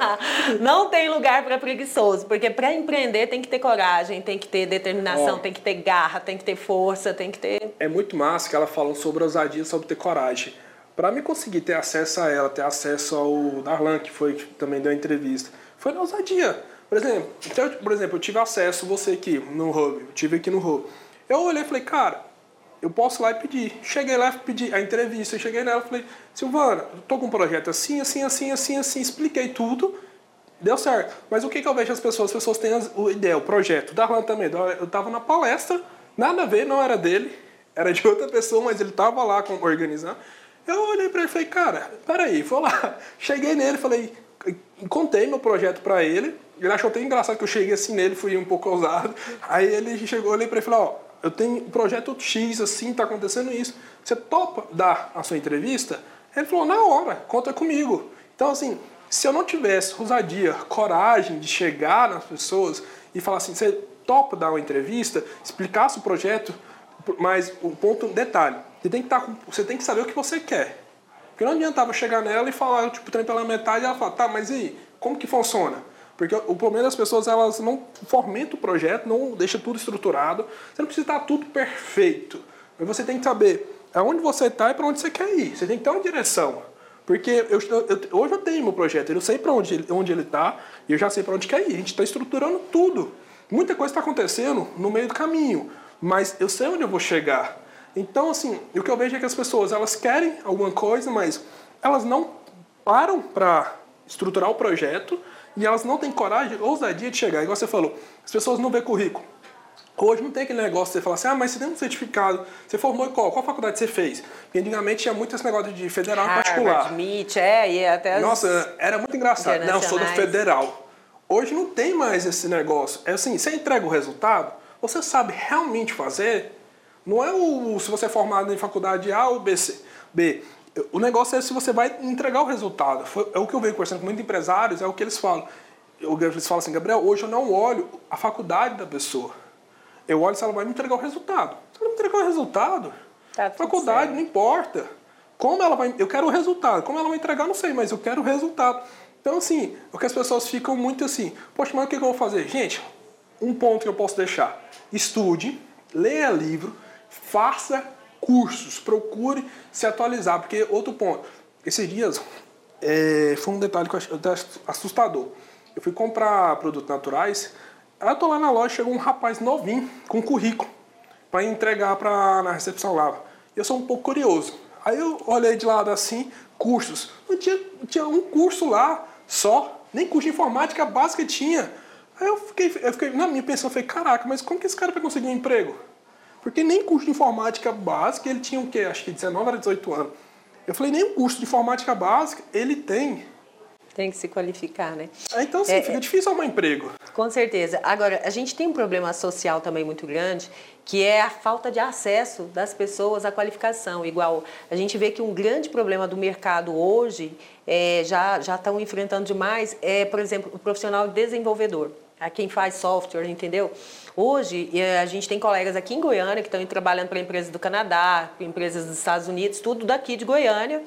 não tem lugar para preguiçoso, porque para empreender tem que ter coragem, tem que ter determinação, tem que ter garra, tem que ter força, tem que ter. É muito massa que ela falou sobre ousadia, sobre ter coragem. Para mim conseguir ter acesso a ela, ter acesso ao Darlan, que foi que também deu a entrevista, foi na ousadia. Por exemplo, então, por exemplo, eu tive acesso, você aqui no Hub, eu tive aqui no Hub. Eu olhei e falei, cara, eu posso ir lá e pedir. Cheguei lá e pedi a entrevista, cheguei nela e falei, Silvana, tô com um projeto assim, assim, assim, assim, assim, expliquei tudo, deu certo. Mas o que, que eu vejo as pessoas? As pessoas têm as, o ideia, o projeto. Darlan também, eu tava na palestra, nada a ver, não era dele, era de outra pessoa, mas ele tava lá com- organizando. Eu olhei pra ele e falei, cara, peraí, vou lá. Cheguei nele, falei, contei meu projeto pra ele. Ele achou até engraçado que eu cheguei assim nele, fui um pouco ousado. Aí ele chegou, olhei pra ele e falei, ó, eu tenho um projeto X, assim, tá acontecendo isso. Você topa dar a sua entrevista? Ele falou, na hora, conta comigo. Então, assim, se eu não tivesse ousadia, coragem de chegar nas pessoas e falar assim, você topa dar uma entrevista, explicasse o projeto, mas o ponto, detalhe, você tem que, estar com, você tem que saber o que você quer. Porque não adiantava chegar nela e falar, tipo, trem pela metade e ela fala, tá, mas e aí, como que funciona? Porque o problema das pessoas, elas não fomentam o projeto, não deixa tudo estruturado. Você não precisa estar tudo perfeito. Mas você tem que saber aonde você está e para onde você quer ir. Você tem que ter uma direção. Porque eu, eu- hoje eu tenho meu projeto, eu sei para onde, onde ele está e eu já sei para onde quer ir. A gente está estruturando tudo. Muita coisa está acontecendo no meio do caminho, mas eu sei onde eu vou chegar. Então, assim, o que eu vejo é que as pessoas elas querem alguma coisa, mas elas não param para estruturar o projeto e elas não têm coragem, ousadia de chegar. Igual você falou, as pessoas não vê currículo. Hoje não tem aquele negócio de você falar assim, ah, mas você tem um certificado, você formou em qual? Qual faculdade você fez? Porque antigamente tinha muito esse negócio de federal e particular. Harvard, MIT, é, e até as- Nossa, era muito engraçado. Não, eu sou da internacionais. federal. Hoje não tem mais esse negócio. É assim, você entrega o resultado, você sabe realmente fazer. Não é o se você é formado em faculdade A ou B. C- B. o negócio é se você vai entregar o resultado. Foi, é o que eu venho conversando com muitos empresários, é o que eles falam. Eles falam assim, Gabriel, hoje eu não olho a faculdade da pessoa. Eu olho se ela vai me entregar o resultado. Se ela me entregar o resultado, tá faculdade certo. não importa. Como ela vai. Eu quero o resultado. Como ela vai entregar, não sei, mas eu quero o resultado. Então, assim, o que as pessoas ficam muito assim, poxa, mas o que eu vou fazer? Gente, um ponto que eu posso deixar. Estude, leia livro, faça cursos, procure se atualizar, porque outro ponto, esses dias é, foi um detalhe que eu achei assustador. Eu fui comprar produtos naturais, aí eu tô lá na loja, chegou um rapaz novinho com currículo para entregar pra, na recepção lá. Eu sou um pouco curioso. Aí eu olhei de lado assim, cursos. Não tinha, tinha um curso lá só, nem curso de informática básica tinha. Aí eu fiquei, eu fiquei na minha pensão, falei, caraca, mas como que esse cara vai conseguir um emprego? Porque nem curso de informática básica ele tinha o quê? Acho que 19 a 18 anos. Eu falei, nem o curso de informática básica ele tem. Tem que se qualificar, né? Então, assim, é, fica difícil arrumar emprego. Com certeza. Agora, a gente tem um problema social também muito grande, que é a falta de acesso das pessoas à qualificação. Igual, a gente vê que um grande problema do mercado hoje, é, já, já estão enfrentando demais, é, por exemplo, o profissional desenvolvedor a quem faz software, entendeu? Hoje, a gente tem colegas aqui em Goiânia que estão trabalhando para empresas do Canadá, empresas dos Estados Unidos, tudo daqui de Goiânia,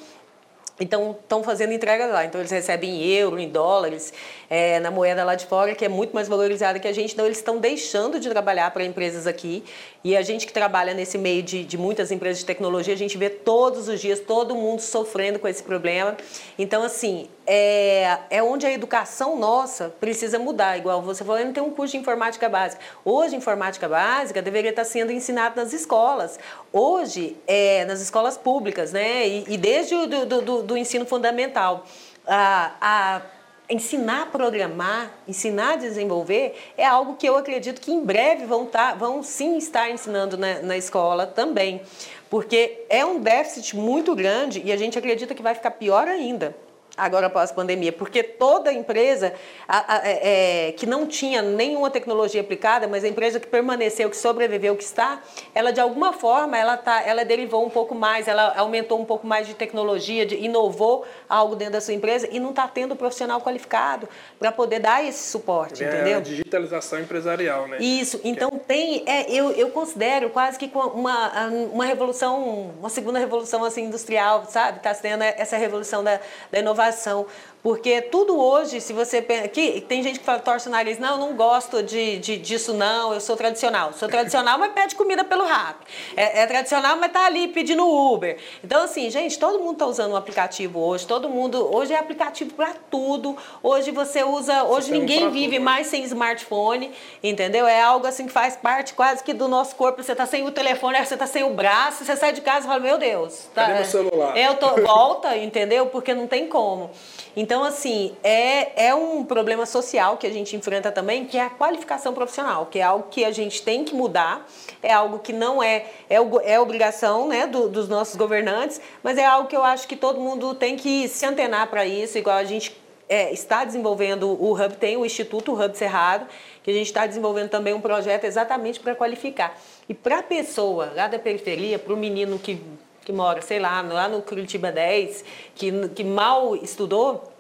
então, estão fazendo entrega lá. Então, eles recebem em euro, em dólares, é, na moeda lá de fora, que é muito mais valorizada que a gente. Então, eles estão deixando de trabalhar para empresas aqui. E a gente que trabalha nesse meio de, de muitas empresas de tecnologia, a gente vê todos os dias todo mundo sofrendo com esse problema. Então, assim, é, é onde a educação nossa precisa mudar. Igual você falou, não tem um curso de informática básica. Hoje, informática básica deveria estar sendo ensinada nas escolas. Hoje, é, nas escolas públicas, né? E, e desde o do, do, do ensino fundamental. A, a ensinar a programar, ensinar a desenvolver é algo que eu acredito que em breve vão, tá, vão sim estar ensinando na, na escola também, porque é um déficit muito grande e a gente acredita que vai ficar pior ainda agora após a pandemia, porque toda empresa a, a, é, é, que não tinha nenhuma tecnologia aplicada, mas a empresa que permaneceu, que sobreviveu, que está, ela de alguma forma ela tá, ela derivou um pouco mais, ela aumentou um pouco mais de tecnologia, de, inovou algo dentro da sua empresa e não está tendo profissional qualificado para poder dar esse suporte, é entendeu? A digitalização empresarial, né? Isso. Então tem, é, eu, eu considero quase que uma, uma revolução, uma segunda revolução assim industrial, sabe? Está sendo essa revolução da, da inovação inovação. Porque tudo hoje, se você que tem gente que fala, torce o nariz, não, eu não gosto de, de, disso não, eu sou tradicional. Sou tradicional, mas pede comida pelo rap. É, é tradicional, mas tá ali pedindo Uber. Então, assim, gente, todo mundo tá usando um aplicativo hoje, todo mundo. Hoje é aplicativo para tudo. Hoje você usa. Hoje ninguém vive tudo. mais sem smartphone, entendeu? É algo assim que faz parte quase que do nosso corpo. Você tá sem o telefone, você tá sem o braço, você sai de casa e fala, meu Deus. Tá, Cadê meu celular? Eu tô, volta, entendeu? Porque não tem como. Então, assim, é, é um problema social que a gente enfrenta também, que é a qualificação profissional, que é algo que a gente tem que mudar, é algo que não é, é, é obrigação né, do, dos nossos governantes, mas é algo que eu acho que todo mundo tem que se antenar para isso, igual a gente é, está desenvolvendo o Hub, tem o Instituto Hub Cerrado, que a gente está desenvolvendo também um projeto exatamente para qualificar. E para a pessoa lá da periferia, para o menino que que mora, sei lá, lá no Curitiba 10, que, que mal estudou,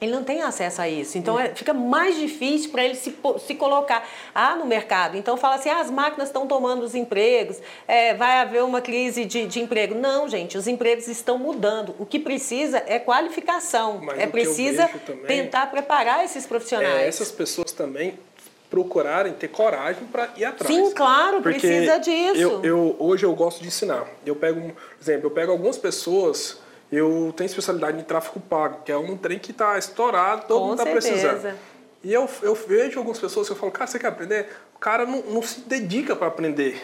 ele não tem acesso a isso. Então é, fica mais difícil para ele se, se colocar ah, no mercado. Então fala assim: ah, as máquinas estão tomando os empregos, é, vai haver uma crise de, de emprego. Não, gente, os empregos estão mudando. O que precisa é qualificação. Mas é precisa tentar preparar esses profissionais. É, essas pessoas também procurarem ter coragem para ir atrás. Sim, claro, Porque precisa disso. Eu, eu, hoje eu gosto de ensinar. Eu pego, por exemplo, eu pego algumas pessoas, eu tenho especialidade em tráfego pago, que é um trem que está estourado, todo Com mundo está precisando. E eu, eu vejo algumas pessoas que eu falo, cara, você quer aprender? O cara não, não se dedica para aprender.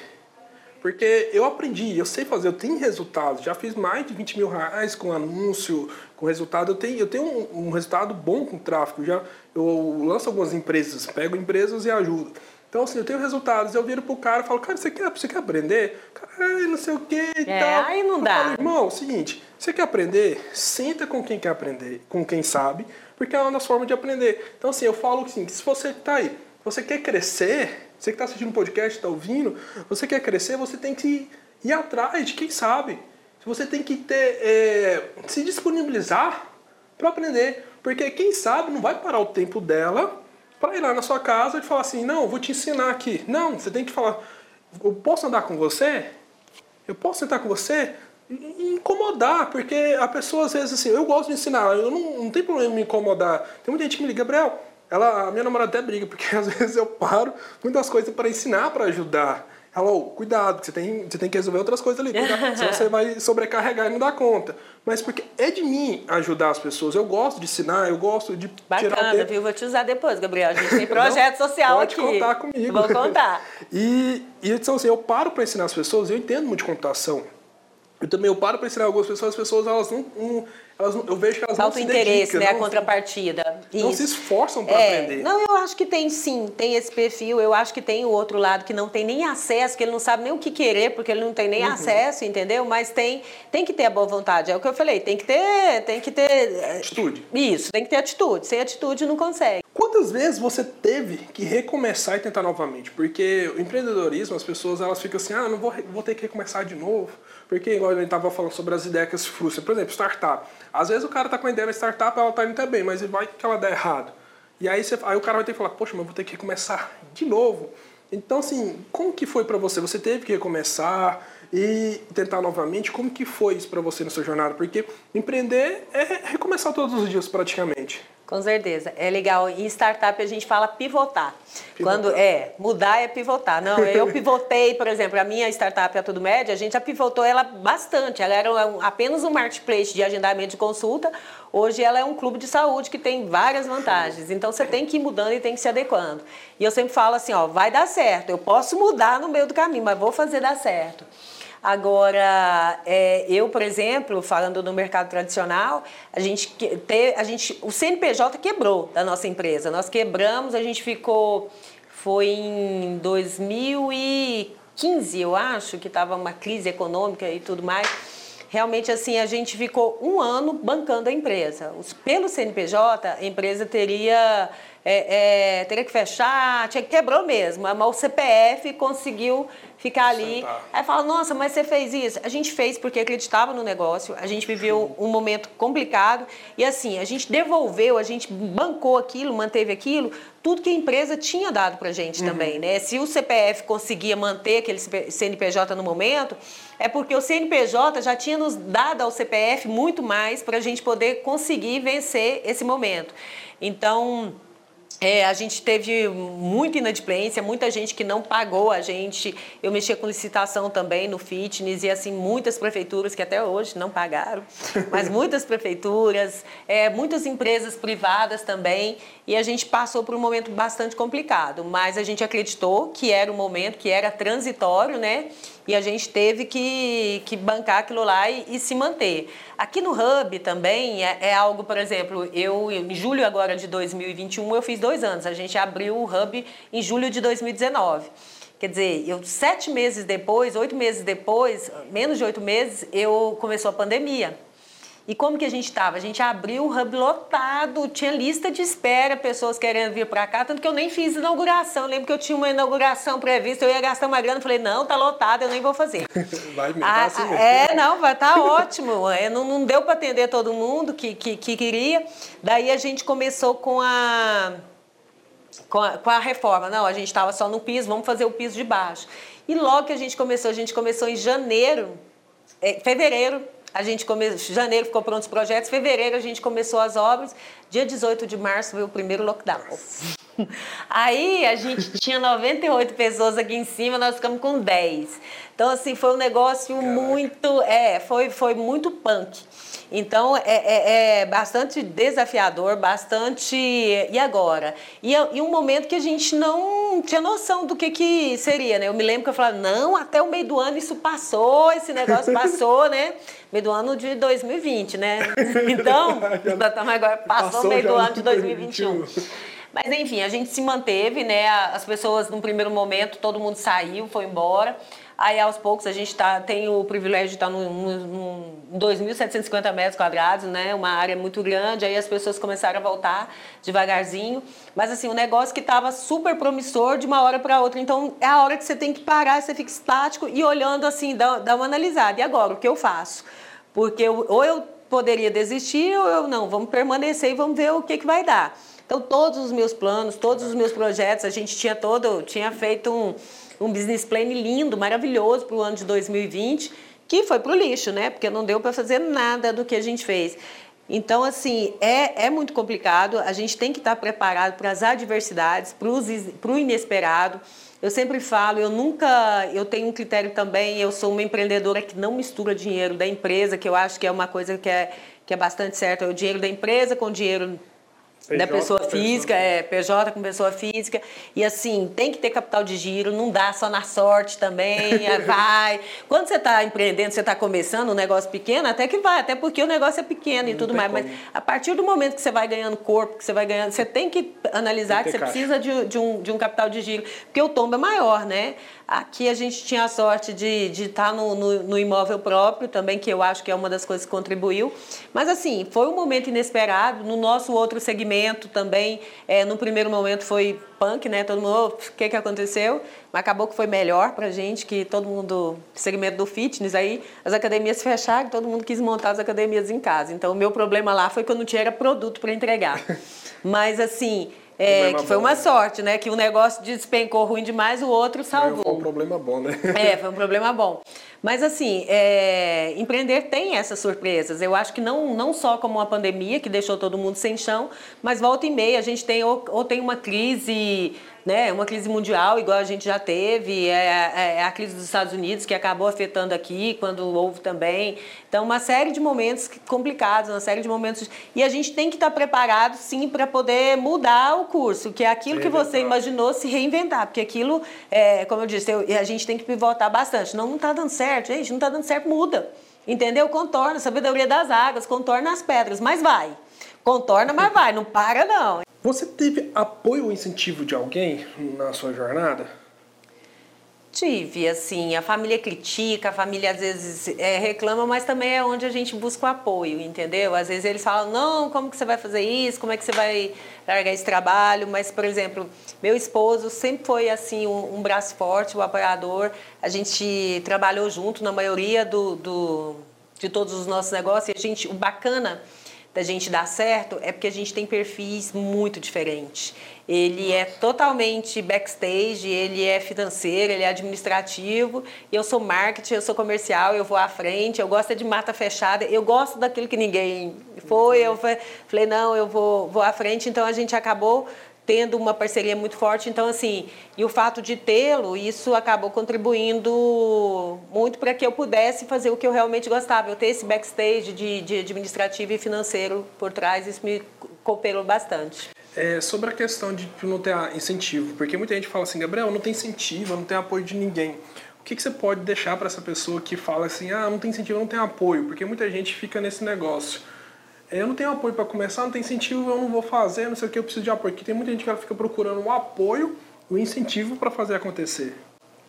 Porque eu aprendi, eu sei fazer, eu tenho resultados. Já fiz mais de 20 mil reais com anúncio, resultado. Eu tenho, eu tenho um, um resultado bom com tráfego. Já, eu lanço algumas empresas, pego empresas e ajudo. Então, assim, eu tenho resultados. Eu viro pro cara e falo, cara, você quer, você quer aprender? Cara, não sei o quê e é, tal. aí não dá. Falo, Irmão, é o seguinte, você quer aprender? Senta com quem quer aprender, com quem sabe, porque é uma das formas de aprender. Então, assim, eu falo assim, que se você tá aí, você quer crescer, você que está assistindo o podcast, está ouvindo, você quer crescer, você tem que ir atrás de quem sabe. Você tem que ter, é, se disponibilizar para aprender. Porque quem sabe não vai parar o tempo dela para ir lá na sua casa e falar assim, não, vou te ensinar aqui. Não, você tem que falar, eu posso andar com você? Eu posso sentar com você? Incomodar, porque a pessoa às vezes assim, eu gosto de ensinar, eu não, não tem problema em me incomodar. Tem muita gente que me liga, Gabriel, ela, a minha namorada até briga, porque às vezes eu paro muitas coisas para ensinar, para ajudar. Oh, cuidado, você tem, você tem que resolver outras coisas ali, cuidado, senão você vai sobrecarregar e não dar conta. Mas porque é de mim ajudar as pessoas, eu gosto de ensinar, eu gosto de Bacana, tirar o tempo. viu? Vou te usar depois, Gabriel, a gente tem projeto não, social pode aqui. Pode contar comigo. Vou contar. e, e então, assim, eu paro para ensinar as pessoas, eu entendo muito de computação. Eu também eu paro para ensinar algumas pessoas, as pessoas elas não, não elas, eu vejo que elas Falta não se interesse, né? Não, a contrapartida. Não Isso. se esforçam para é, aprender. Não, eu acho que tem sim, tem esse perfil. Eu acho que tem o outro lado que não tem nem acesso, que ele não sabe nem o que querer, porque ele não tem nem uhum. acesso, entendeu? Mas tem, tem que ter a boa vontade. É o que eu falei, tem que ter, tem que ter é, atitude. Isso, tem que ter atitude. Sem atitude não consegue. Quantas vezes você teve que recomeçar e tentar novamente? Porque o empreendedorismo, as pessoas elas ficam assim, ah, não vou, vou ter que recomeçar de novo. Porque, igual a gente estava falando sobre as ideias que se frustram. Por exemplo, startup. Às vezes o cara está com a ideia da startup, ela está indo até bem, mas vai que ela der errado. E aí, você, aí o cara vai ter que falar, poxa, mas vou ter que começar de novo. Então, assim, como que foi para você? Você teve que recomeçar e tentar novamente? Como que foi isso para você na sua jornada? Porque empreender é recomeçar todos os dias praticamente. Com certeza. É legal. Em startup a gente fala pivotar. pivotar. Quando é, mudar é pivotar. Não, eu pivotei, por exemplo, a minha startup a Tudo Média, a gente já pivotou ela bastante. Ela era apenas um marketplace de agendamento de consulta. Hoje ela é um clube de saúde que tem várias vantagens. Então você tem que ir mudando e tem que se adequando. E eu sempre falo assim, ó, vai dar certo. Eu posso mudar no meio do caminho, mas vou fazer dar certo. Agora, é, eu, por exemplo, falando no mercado tradicional, a gente, te, a gente, o CNPJ quebrou da nossa empresa. Nós quebramos, a gente ficou, foi em 2015, eu acho, que estava uma crise econômica e tudo mais. Realmente, assim, a gente ficou um ano bancando a empresa. Pelo CNPJ, a empresa teria é, é, teria que fechar, tinha, quebrou mesmo, mas o CPF conseguiu ficar ali. Sentar. Aí fala, nossa, mas você fez isso? A gente fez porque acreditava no negócio, a gente viveu um momento complicado e assim, a gente devolveu, a gente bancou aquilo, manteve aquilo, tudo que a empresa tinha dado para a gente uhum. também, né? Se o CPF conseguia manter aquele CNPJ no momento, é porque o CNPJ já tinha nos dado ao CPF muito mais para a gente poder conseguir vencer esse momento. Então, é, a gente teve muita inadimplência, muita gente que não pagou a gente. Eu mexia com licitação também no fitness e assim muitas prefeituras que até hoje não pagaram, mas muitas prefeituras, é, muitas empresas privadas também e a gente passou por um momento bastante complicado. Mas a gente acreditou que era um momento que era transitório, né? E a gente teve que, que bancar aquilo lá e, e se manter. Aqui no Hub também é, é, algo, por exemplo, eu em julho agora de 2021 eu fiz dois anos, a gente abriu o Hub em julho de 2019. Quer dizer, eu sete meses depois, oito meses depois, menos de oito meses, eu começou a pandemia. E como que a gente estava? A gente abriu o hub lotado, tinha lista de espera, pessoas querendo vir para cá, tanto que eu nem fiz inauguração. Eu lembro que eu tinha uma inauguração prevista, eu ia gastar uma grana, falei, não, tá lotado, eu nem vou fazer. Vai mesmo, tá assim mesmo. É, não, vai estar tá ótimo. É, não, não deu para atender todo mundo que, que, que queria. Daí a gente começou com a com a, com a, reforma. Não, a gente estava só no piso, vamos fazer o piso de baixo. E logo que a gente começou, a gente começou em janeiro, é, fevereiro a gente começou, janeiro ficou pronto os projetos, fevereiro a gente começou as obras, dia 18 de março veio o primeiro lockdown. Aí a gente tinha 98 pessoas aqui em cima, nós ficamos com 10. Então, assim, foi um negócio Caraca. muito. É, foi, foi muito punk. Então, é, é, é, bastante desafiador, bastante. E agora? E, e, um momento que a gente não tinha noção do que, que seria, né? Eu me lembro que eu falava, não, até o meio do ano isso passou, esse negócio passou, né? Meio do ano de 2020, né? Então, agora passou, passou o meio do ano de 2021. 2021. Mas enfim, a gente se manteve, né? As pessoas, no primeiro momento, todo mundo saiu, foi embora. Aí, aos poucos, a gente tá, tem o privilégio de estar num, 2.750 metros quadrados, né? Uma área muito grande. Aí as pessoas começaram a voltar devagarzinho. Mas, assim, um negócio que estava super promissor de uma hora para outra. Então, é a hora que você tem que parar, você fica estático e olhando, assim, dá, dá uma analisada. E agora, o que eu faço? Porque eu, ou eu poderia desistir ou eu não. Vamos permanecer e vamos ver o que, que vai dar. Então, todos os meus planos, todos os meus projetos, a gente tinha todo, tinha feito um um business plan lindo, maravilhoso para o ano de 2020, que foi para o lixo, né? Porque não deu para fazer nada do que a gente fez. Então, assim, é, é muito complicado. A gente tem que estar preparado para as adversidades, para o inesperado. Eu sempre falo, eu nunca, eu tenho um critério também, eu sou uma empreendedora que não mistura dinheiro da empresa, que eu acho que é uma coisa que é, que é bastante certa, o dinheiro da empresa com o dinheiro PJ, da pessoa física, é, PJ com pessoa física. E assim, tem que ter capital de giro, não dá só na sorte também, é, vai. Quando você está empreendendo, você está começando um negócio pequeno, até que vai, até porque o negócio é pequeno não e tudo mais. Como. Mas a partir do momento que você vai ganhando corpo, que você vai ganhando, você tem que analisar tem que, que você caixa. precisa de, de, um, de um capital de giro, porque o tombo é maior, né? Aqui a gente tinha a sorte de, de estar tá no, no, no imóvel próprio também, que eu acho que é uma das coisas que contribuiu. Mas assim, foi um momento inesperado. No nosso outro segmento também, é, no primeiro momento foi punk, né? Todo mundo, o que, que aconteceu? Mas acabou que foi melhor pra gente, que todo mundo, segmento do fitness aí, as academias fecharam, todo mundo quis montar as academias em casa. Então o meu problema lá foi que eu não tinha produto para entregar. Mas assim, é, que foi bom, uma né? sorte, né? Que o negócio despencou ruim demais, o outro salvou. Foi um problema bom, né? É, foi um problema bom. Mas assim, é, empreender tem essas surpresas. Eu acho que não, não só como uma pandemia que deixou todo mundo sem chão, mas volta e meia a gente tem ou, ou tem uma crise né, uma crise mundial igual a gente já teve, é, é, é, a crise dos Estados Unidos que acabou afetando aqui, quando houve também. Então, uma série de momentos complicados, uma série de momentos. E a gente tem que estar preparado, sim, para poder mudar o curso, que é aquilo que você imaginou se reinventar, porque aquilo, é, como eu disse, eu, a gente tem que pivotar bastante. Não, não está dando certo, gente, não está dando certo, muda. Entendeu? Contorna, sabedoria das águas, contorna as pedras, mas vai. Contorna, mas vai, não para não. Você teve apoio ou incentivo de alguém na sua jornada? Tive, assim, a família critica, a família às vezes é, reclama, mas também é onde a gente busca o apoio, entendeu? Às vezes eles falam, não, como que você vai fazer isso, como é que você vai largar esse trabalho, mas, por exemplo, meu esposo sempre foi, assim, um, um braço forte, um apoiador, a gente trabalhou junto na maioria do, do, de todos os nossos negócios, e a gente, o bacana da gente dar certo é porque a gente tem perfis muito diferentes. Ele é totalmente backstage, ele é financeiro, ele é administrativo, eu sou marketing, eu sou comercial, eu vou à frente, eu gosto de mata fechada, eu gosto daquilo que ninguém foi, eu falei, não, eu vou, vou à frente, então a gente acabou tendo uma parceria muito forte. Então, assim, e o fato de tê-lo, isso acabou contribuindo muito para que eu pudesse fazer o que eu realmente gostava. Eu ter esse backstage de, de administrativo e financeiro por trás, isso me cooperou bastante. É, sobre a questão de não ter incentivo, porque muita gente fala assim, Gabriel, não tem incentivo, não tem apoio de ninguém. O que, que você pode deixar para essa pessoa que fala assim, ah, não tem incentivo, não tem apoio? Porque muita gente fica nesse negócio eu não tenho apoio para começar, não tem incentivo, eu não vou fazer, não sei o que, eu preciso de apoio. Porque tem muita gente que fica procurando o apoio, o incentivo para fazer acontecer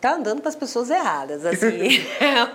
tá andando para as pessoas erradas, assim.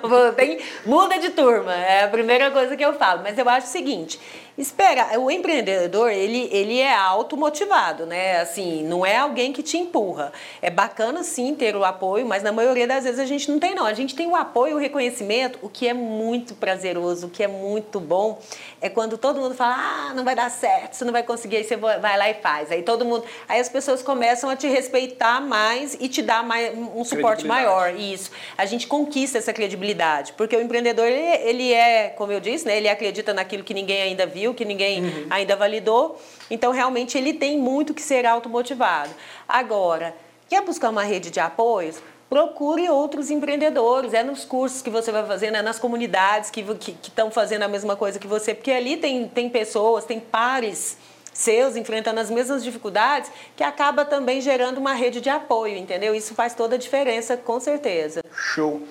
Tem, muda de turma, é a primeira coisa que eu falo. Mas eu acho o seguinte, espera, o empreendedor, ele, ele é automotivado, né? Assim, não é alguém que te empurra. É bacana, sim, ter o apoio, mas na maioria das vezes a gente não tem, não. A gente tem o apoio, o reconhecimento, o que é muito prazeroso, o que é muito bom, é quando todo mundo fala, ah, não vai dar certo, você não vai conseguir, aí você vai lá e faz. Aí todo mundo, aí as pessoas começam a te respeitar mais e te dar mais um suporte suporte maior. Isso. A gente conquista essa credibilidade, porque o empreendedor, ele, ele, é, como eu disse, né, ele acredita naquilo que ninguém ainda viu, que ninguém uhum. ainda validou. Então, realmente, ele tem muito que ser automotivado. Agora, quer buscar uma rede de apoios? procure outros empreendedores. É nos cursos que você vai fazendo, é nas comunidades que estão fazendo a mesma coisa que você, porque ali tem, tem pessoas, tem pares seus enfrentando as mesmas dificuldades, que acaba também gerando uma rede de apoio, entendeu? Isso faz toda a diferença, com certeza. Show.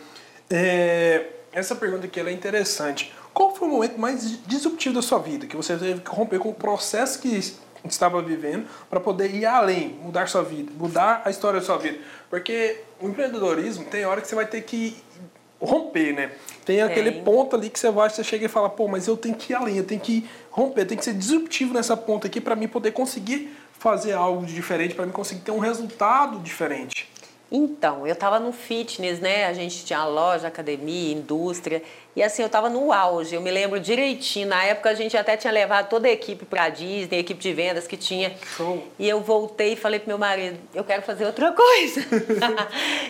É, essa pergunta aqui é interessante. Qual foi o momento mais disruptivo da sua vida? Que você teve que romper com um processo que estava vivendo para poder ir além, mudar sua vida, mudar a história da sua vida. Porque o empreendedorismo tem hora que você vai ter que romper, né? Tem aquele tem. ponto ali que você vai, você chega e fala, pô, mas eu tenho que ir além, eu tenho que romper, eu tenho que ser disruptivo nessa ponta aqui para mim poder conseguir fazer algo diferente, para mim conseguir ter um resultado diferente. Então, eu estava no fitness, né? A gente tinha loja, academia, indústria. E assim, eu estava no auge. Eu me lembro direitinho. Na época, a gente até tinha levado toda a equipe para a Disney, a equipe de vendas que tinha. Show. E eu voltei e falei pro meu marido: eu quero fazer outra coisa.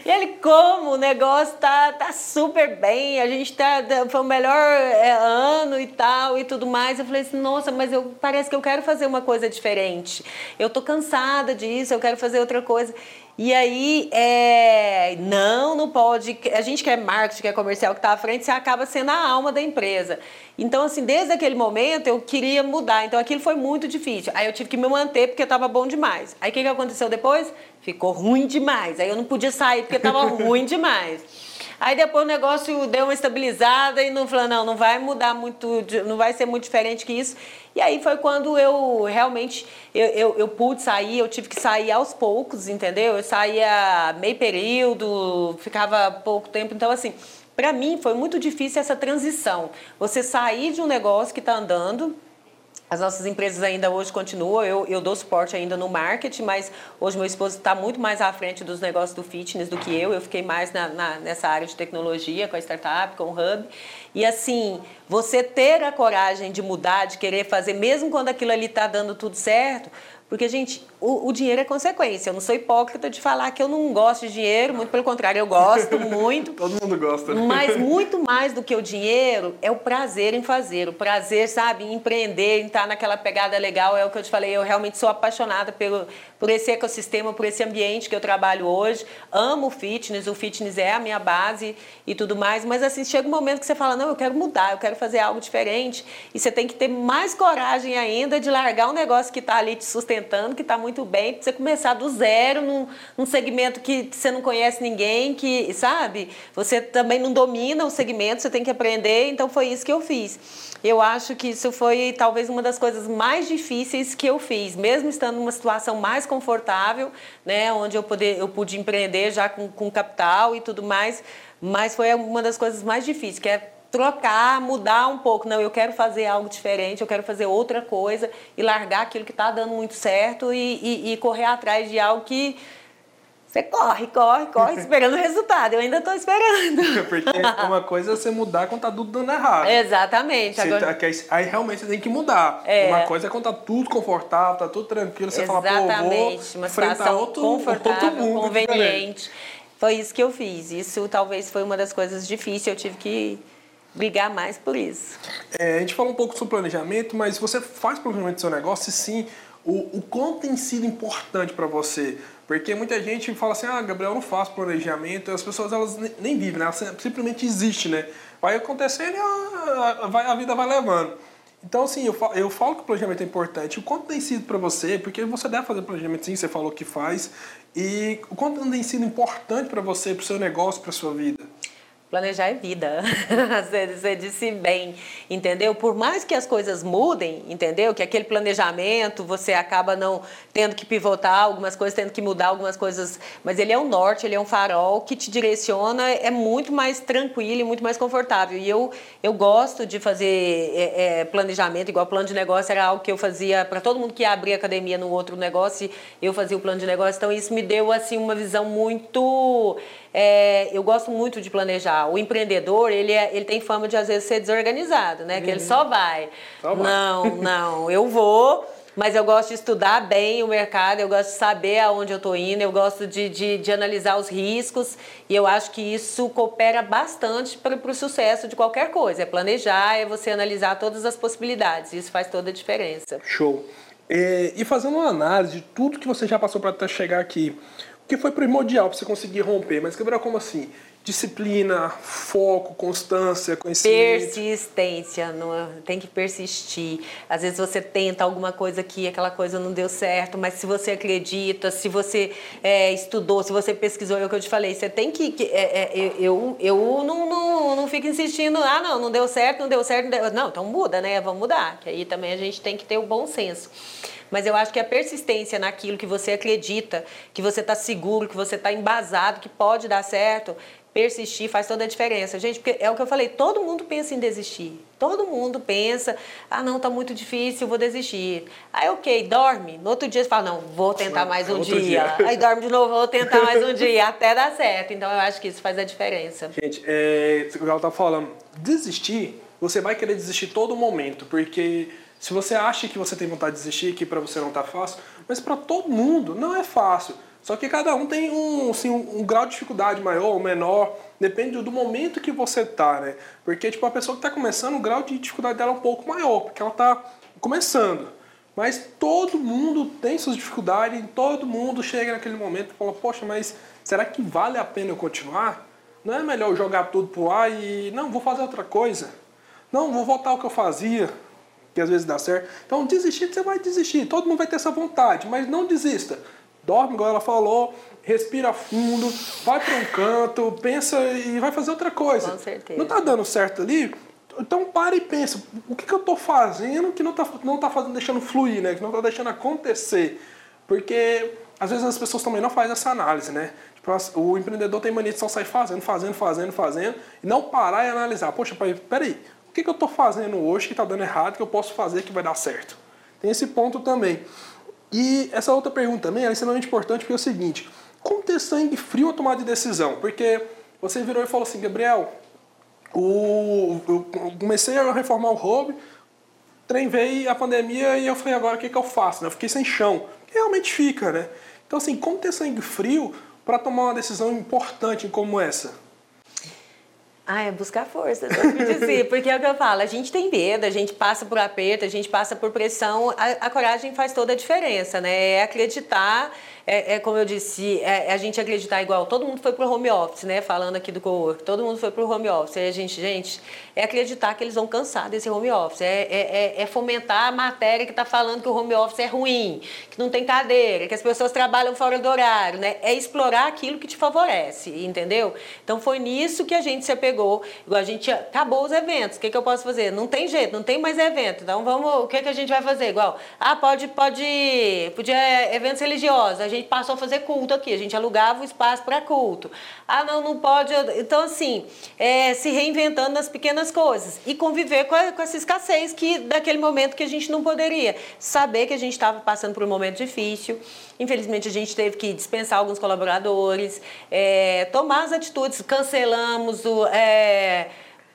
e ele, como? O negócio tá, tá super bem. A gente tá. Foi o melhor é, ano e tal e tudo mais. Eu falei assim: nossa, mas eu, parece que eu quero fazer uma coisa diferente. Eu tô cansada disso, eu quero fazer outra coisa. E aí, é, não, não pode. A gente quer marketing, quer comercial que está à frente, você acaba sendo a alma da empresa. Então, assim, desde aquele momento eu queria mudar. Então, aquilo foi muito difícil. Aí eu tive que me manter porque estava bom demais. Aí o que, que aconteceu depois? Ficou ruim demais. Aí eu não podia sair porque estava ruim demais. Aí depois o negócio deu uma estabilizada e não falou, não, não vai mudar muito, não vai ser muito diferente que isso. E aí foi quando eu realmente eu, eu, eu, pude sair, eu tive que sair aos poucos, entendeu? Eu saía meio período, ficava pouco tempo. Então, assim, para mim foi muito difícil essa transição. Você sair de um negócio que está andando as nossas empresas ainda hoje continuam, eu, eu dou suporte ainda no marketing, mas hoje meu esposo está muito mais à frente dos negócios do fitness do que eu. Eu fiquei mais na, na, nessa área de tecnologia, com a startup, com o hub. E assim, você ter a coragem de mudar, de querer fazer, mesmo quando aquilo ali está dando tudo certo, porque, gente, o, o, dinheiro é consequência. Eu não sou hipócrita de falar que eu não gosto de dinheiro, muito pelo contrário, eu gosto muito. Todo mundo gosta. Né? Mas muito mais do que o dinheiro é o prazer em fazer. O prazer, sabe, em empreender, em estar naquela pegada legal. É o que eu te falei, eu realmente sou apaixonada pelo, por esse ecossistema, por esse ambiente que eu trabalho hoje. Amo o fitness, o fitness é a minha base e tudo mais. Mas, assim, chega um momento que você fala, não, eu quero mudar, eu quero fazer algo diferente. E você tem que ter mais coragem ainda de largar um negócio que está ali te sustentando que está muito bem, para você começar do zero num, num segmento que você não conhece ninguém, que, sabe? Você também não domina o segmento, você tem que aprender, então foi isso que eu fiz. Eu acho que isso foi talvez uma das coisas mais difíceis que eu fiz, mesmo estando numa situação mais confortável, né, onde eu, poder, eu pude empreender já com, com capital e tudo mais, mas foi uma das coisas mais difíceis, que é trocar, mudar um pouco. Não, eu quero fazer algo diferente, eu quero fazer outra coisa e largar aquilo que está dando muito certo e, e, e, correr atrás de algo que você corre, corre, corre, esperando o resultado. Eu ainda estou esperando. Porque uma coisa é você mudar quando está tudo dando errado. Exatamente. Você, Agora... Tá, aí realmente você tem que mudar. É. Uma coisa é quando está tudo confortável, está tudo tranquilo, você Exatamente. fala, pô, vou uma situação outro, confortável, outro mundo conveniente. Diferente. Foi isso que eu fiz. Isso talvez foi uma das coisas difíceis. Eu tive que brigar mais por isso. É, a gente falou um pouco sobre planejamento, mas você faz planejamento do seu negócio, sim, o, o quanto tem sido importante para você? Porque muita gente fala assim, ah, Gabriel, eu não faço planejamento, as pessoas elas nem vivem, né? elas simplesmente existem, né? Vai acontecendo e a, a, a vida vai levando. Então, assim, eu falo, eu falo que o planejamento é importante. O quanto tem sido para você, porque você deve fazer planejamento sim, você falou que faz, e o quanto tem sido importante para você, para o seu negócio, para sua vida? Planejar é vida. Você disse bem, entendeu? Por mais que as coisas mudem, entendeu? Que aquele planejamento você acaba não tendo que pivotar algumas coisas, tendo que mudar algumas coisas, mas ele é um norte, ele é um farol que te direciona, é muito mais tranquilo e muito mais confortável. E eu, eu gosto de fazer é, é, planejamento, igual plano de negócio era algo que eu fazia para todo mundo que abria academia no outro negócio, eu fazia o plano de negócio, então isso me deu assim uma visão muito é, eu gosto muito de planejar. O empreendedor, ele, é, ele tem fama de às vezes ser desorganizado, né? Uhum. Que ele só vai. só vai. Não, não, eu vou, mas eu gosto de estudar bem o mercado, eu gosto de saber aonde eu estou indo, eu gosto de, de, de, analisar os riscos e eu acho que isso coopera bastante para o sucesso de qualquer coisa. É planejar, é você analisar todas as possibilidades, isso faz toda a diferença. Show. É, e fazendo uma análise de tudo que você já passou para chegar aqui, que foi primordial para você conseguir romper. Mas, Gabriel, como assim? Disciplina, foco, constância, conhecimento. Persistência, não, tem que persistir. Às vezes você tenta alguma coisa aqui, aquela coisa não deu certo, mas se você acredita, se você é, estudou, se você pesquisou, é o que eu te falei, você tem que. que é, é, eu eu não, não, não fico insistindo, ah, não, não deu certo, não deu certo, não, deu... não então muda, né? Vamos mudar. Que aí também a gente tem que ter o bom senso. Mas eu acho que a persistência naquilo que você acredita, que você está seguro, que você está embasado, que pode dar certo, persistir faz toda a diferença. Gente, porque é o que eu falei, todo mundo pensa em desistir. Todo mundo pensa, ah, não, tá muito difícil, vou desistir. Aí, ok, dorme. No outro dia você fala, não, vou tentar mais um dia. dia. Aí dorme de novo, vou tentar mais um dia, até dar certo. Então, eu acho que isso faz a diferença. Gente, é, o que ela tá falando, desistir, você vai querer desistir todo momento, porque se você acha que você tem vontade de desistir, que para você não tá fácil, mas para todo mundo não é fácil. Só que cada um tem um, assim, um, um, grau de dificuldade maior ou menor, depende do momento que você tá, né? Porque, tipo, a pessoa que está começando, o grau de dificuldade dela é um pouco maior, porque ela está começando. Mas todo mundo tem suas dificuldades, todo mundo chega naquele momento e fala, poxa, mas será que vale a pena eu continuar? Não é melhor jogar tudo pro ar e, não, vou fazer outra coisa. Não, vou voltar ao que eu fazia, que às vezes dá certo. Então, desistir, você vai desistir, todo mundo vai ter essa vontade, mas não desista dorme, igual ela falou, respira fundo, vai para um canto, pensa e vai fazer outra coisa. Com certeza. Não está dando certo ali? Então para e pensa, o que, que eu estou fazendo que não está não tá fazendo, deixando fluir, né? que não está deixando acontecer? Porque às vezes as pessoas também não fazem essa análise, né? Tipo, o empreendedor tem mania de só sair fazendo, fazendo, fazendo, fazendo, e não parar e analisar. Poxa, peraí, o que, que eu estou fazendo hoje que está dando errado que eu posso fazer que vai dar certo? Tem esse ponto também. E essa outra pergunta também é extremamente importante porque é o seguinte: como ter sangue frio a tomar de decisão? Porque você virou e falou assim, Gabriel, o, eu comecei a reformar o hobby, trem veio a pandemia e eu falei, agora o que, que eu faço? Né? Eu fiquei sem chão. E realmente fica, né? Então, assim, como ter sangue frio para tomar uma decisão importante como essa? Ah, é buscar força, dizer, porque é o que eu falo, a gente tem medo, a gente passa por aperto, a gente passa por pressão, a, a coragem faz toda a diferença, né? É acreditar é, é, como eu disse, é, é, a gente acreditar igual. Todo mundo foi para o home office, né? Falando aqui do co-work. Todo mundo foi para o home office. E a gente, gente, é acreditar que eles vão cansar desse home office. É, é, é, é fomentar a matéria que está falando que o home office é ruim, que não tem cadeira, que as pessoas trabalham fora do horário, né? É explorar aquilo que te favorece, entendeu? Então foi nisso que a gente se apegou. A gente acabou os eventos. O que, que eu posso fazer? Não tem jeito, não tem mais evento. Então vamos, o que, que a gente vai fazer? Igual, ah, pode, pode, podia eventos religiosos. A gente gente passou a fazer culto aqui, a gente alugava o espaço para culto. Ah, não, não pode. Então, assim, é, se reinventando nas pequenas coisas e conviver com, a, com essa escassez que daquele momento que a gente não poderia. Saber que a gente estava passando por um momento difícil. Infelizmente, a gente teve que dispensar alguns colaboradores, é, tomar as atitudes, cancelamos o. É,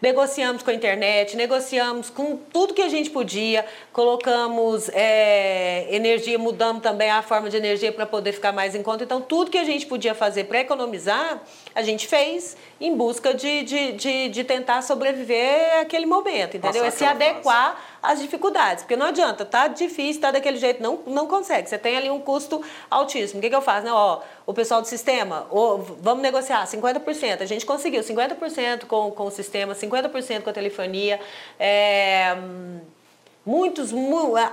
negociamos com a internet, negociamos com tudo que a gente podia, colocamos é, energia, mudamos também a forma de energia para poder ficar mais em conta. Então, tudo que a gente podia fazer para economizar, a gente fez em busca de, de, de, de tentar sobreviver àquele momento, entendeu? É se adequar. Às dificuldades. Porque não adianta, tá difícil, tá daquele jeito, não, não consegue. Você tem ali um custo altíssimo. O que, que eu faço? Não, ó, o pessoal do sistema, ó, vamos negociar 50%. A gente conseguiu 50% com, com o sistema, 50% com a telefonia. É, Muitos,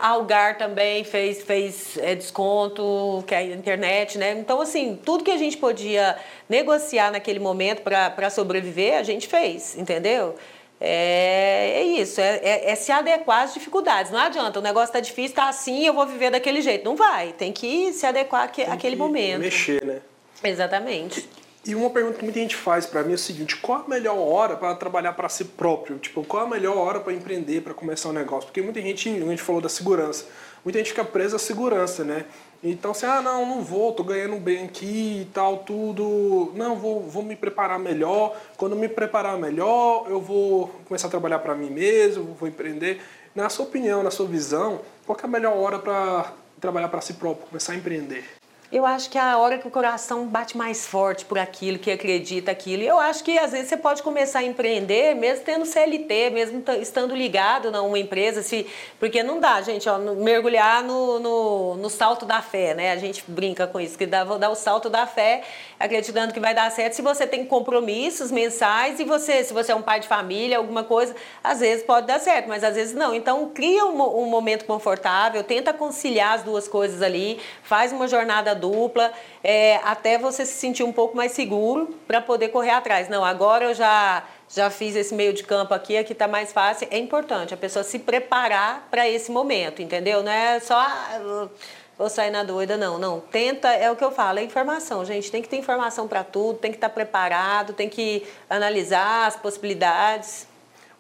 Algar também fez, fez é, desconto, que é a internet, né? Então, assim, tudo que a gente podia negociar naquele momento para sobreviver, a gente fez, entendeu? É, é isso, é, é, é, se adequar às dificuldades. Não adianta, o negócio está difícil, está assim, eu vou viver daquele jeito. Não vai, tem que se adequar àque, àquele momento. Mexer, né? Exatamente. E uma pergunta que muita gente faz para mim é o seguinte: qual a melhor hora para trabalhar para si próprio? Tipo, qual a melhor hora para empreender, para começar um negócio? Porque muita gente, a gente falou da segurança, muita gente fica presa à segurança, né? Então, assim, ah, não, não vou, tô ganhando bem aqui e tal, tudo. Não, vou, vou me preparar melhor. Quando me preparar melhor, eu vou começar a trabalhar para mim mesmo, vou empreender. Na sua opinião, na sua visão, qual é a melhor hora para trabalhar para si próprio, começar a empreender? Eu acho que é a hora que o coração bate mais forte por aquilo, que acredita aquilo. Eu acho que às vezes você pode começar a empreender, mesmo tendo CLT, mesmo estando ligado a uma empresa, se, porque não dá, gente, ó, mergulhar no, no, no, salto da fé, né? A gente brinca com isso, que dá, vou dar o salto da fé, acreditando que vai dar certo. Se você tem compromissos mensais e você, se você é um pai de família, alguma coisa, às vezes pode dar certo, mas às vezes não. Então cria um, um momento confortável, tenta conciliar as duas coisas ali, faz uma jornada dupla, é, até você se sentir um pouco mais seguro para poder correr atrás. Não, agora eu já já fiz esse meio de campo aqui, aqui está mais fácil. É importante a pessoa se preparar para esse momento, entendeu? Não é só ah, vou sair na doida, não. Não, tenta, é o que eu falo, é informação, gente. Tem que ter informação para tudo, tem que estar tá preparado, tem que analisar as possibilidades.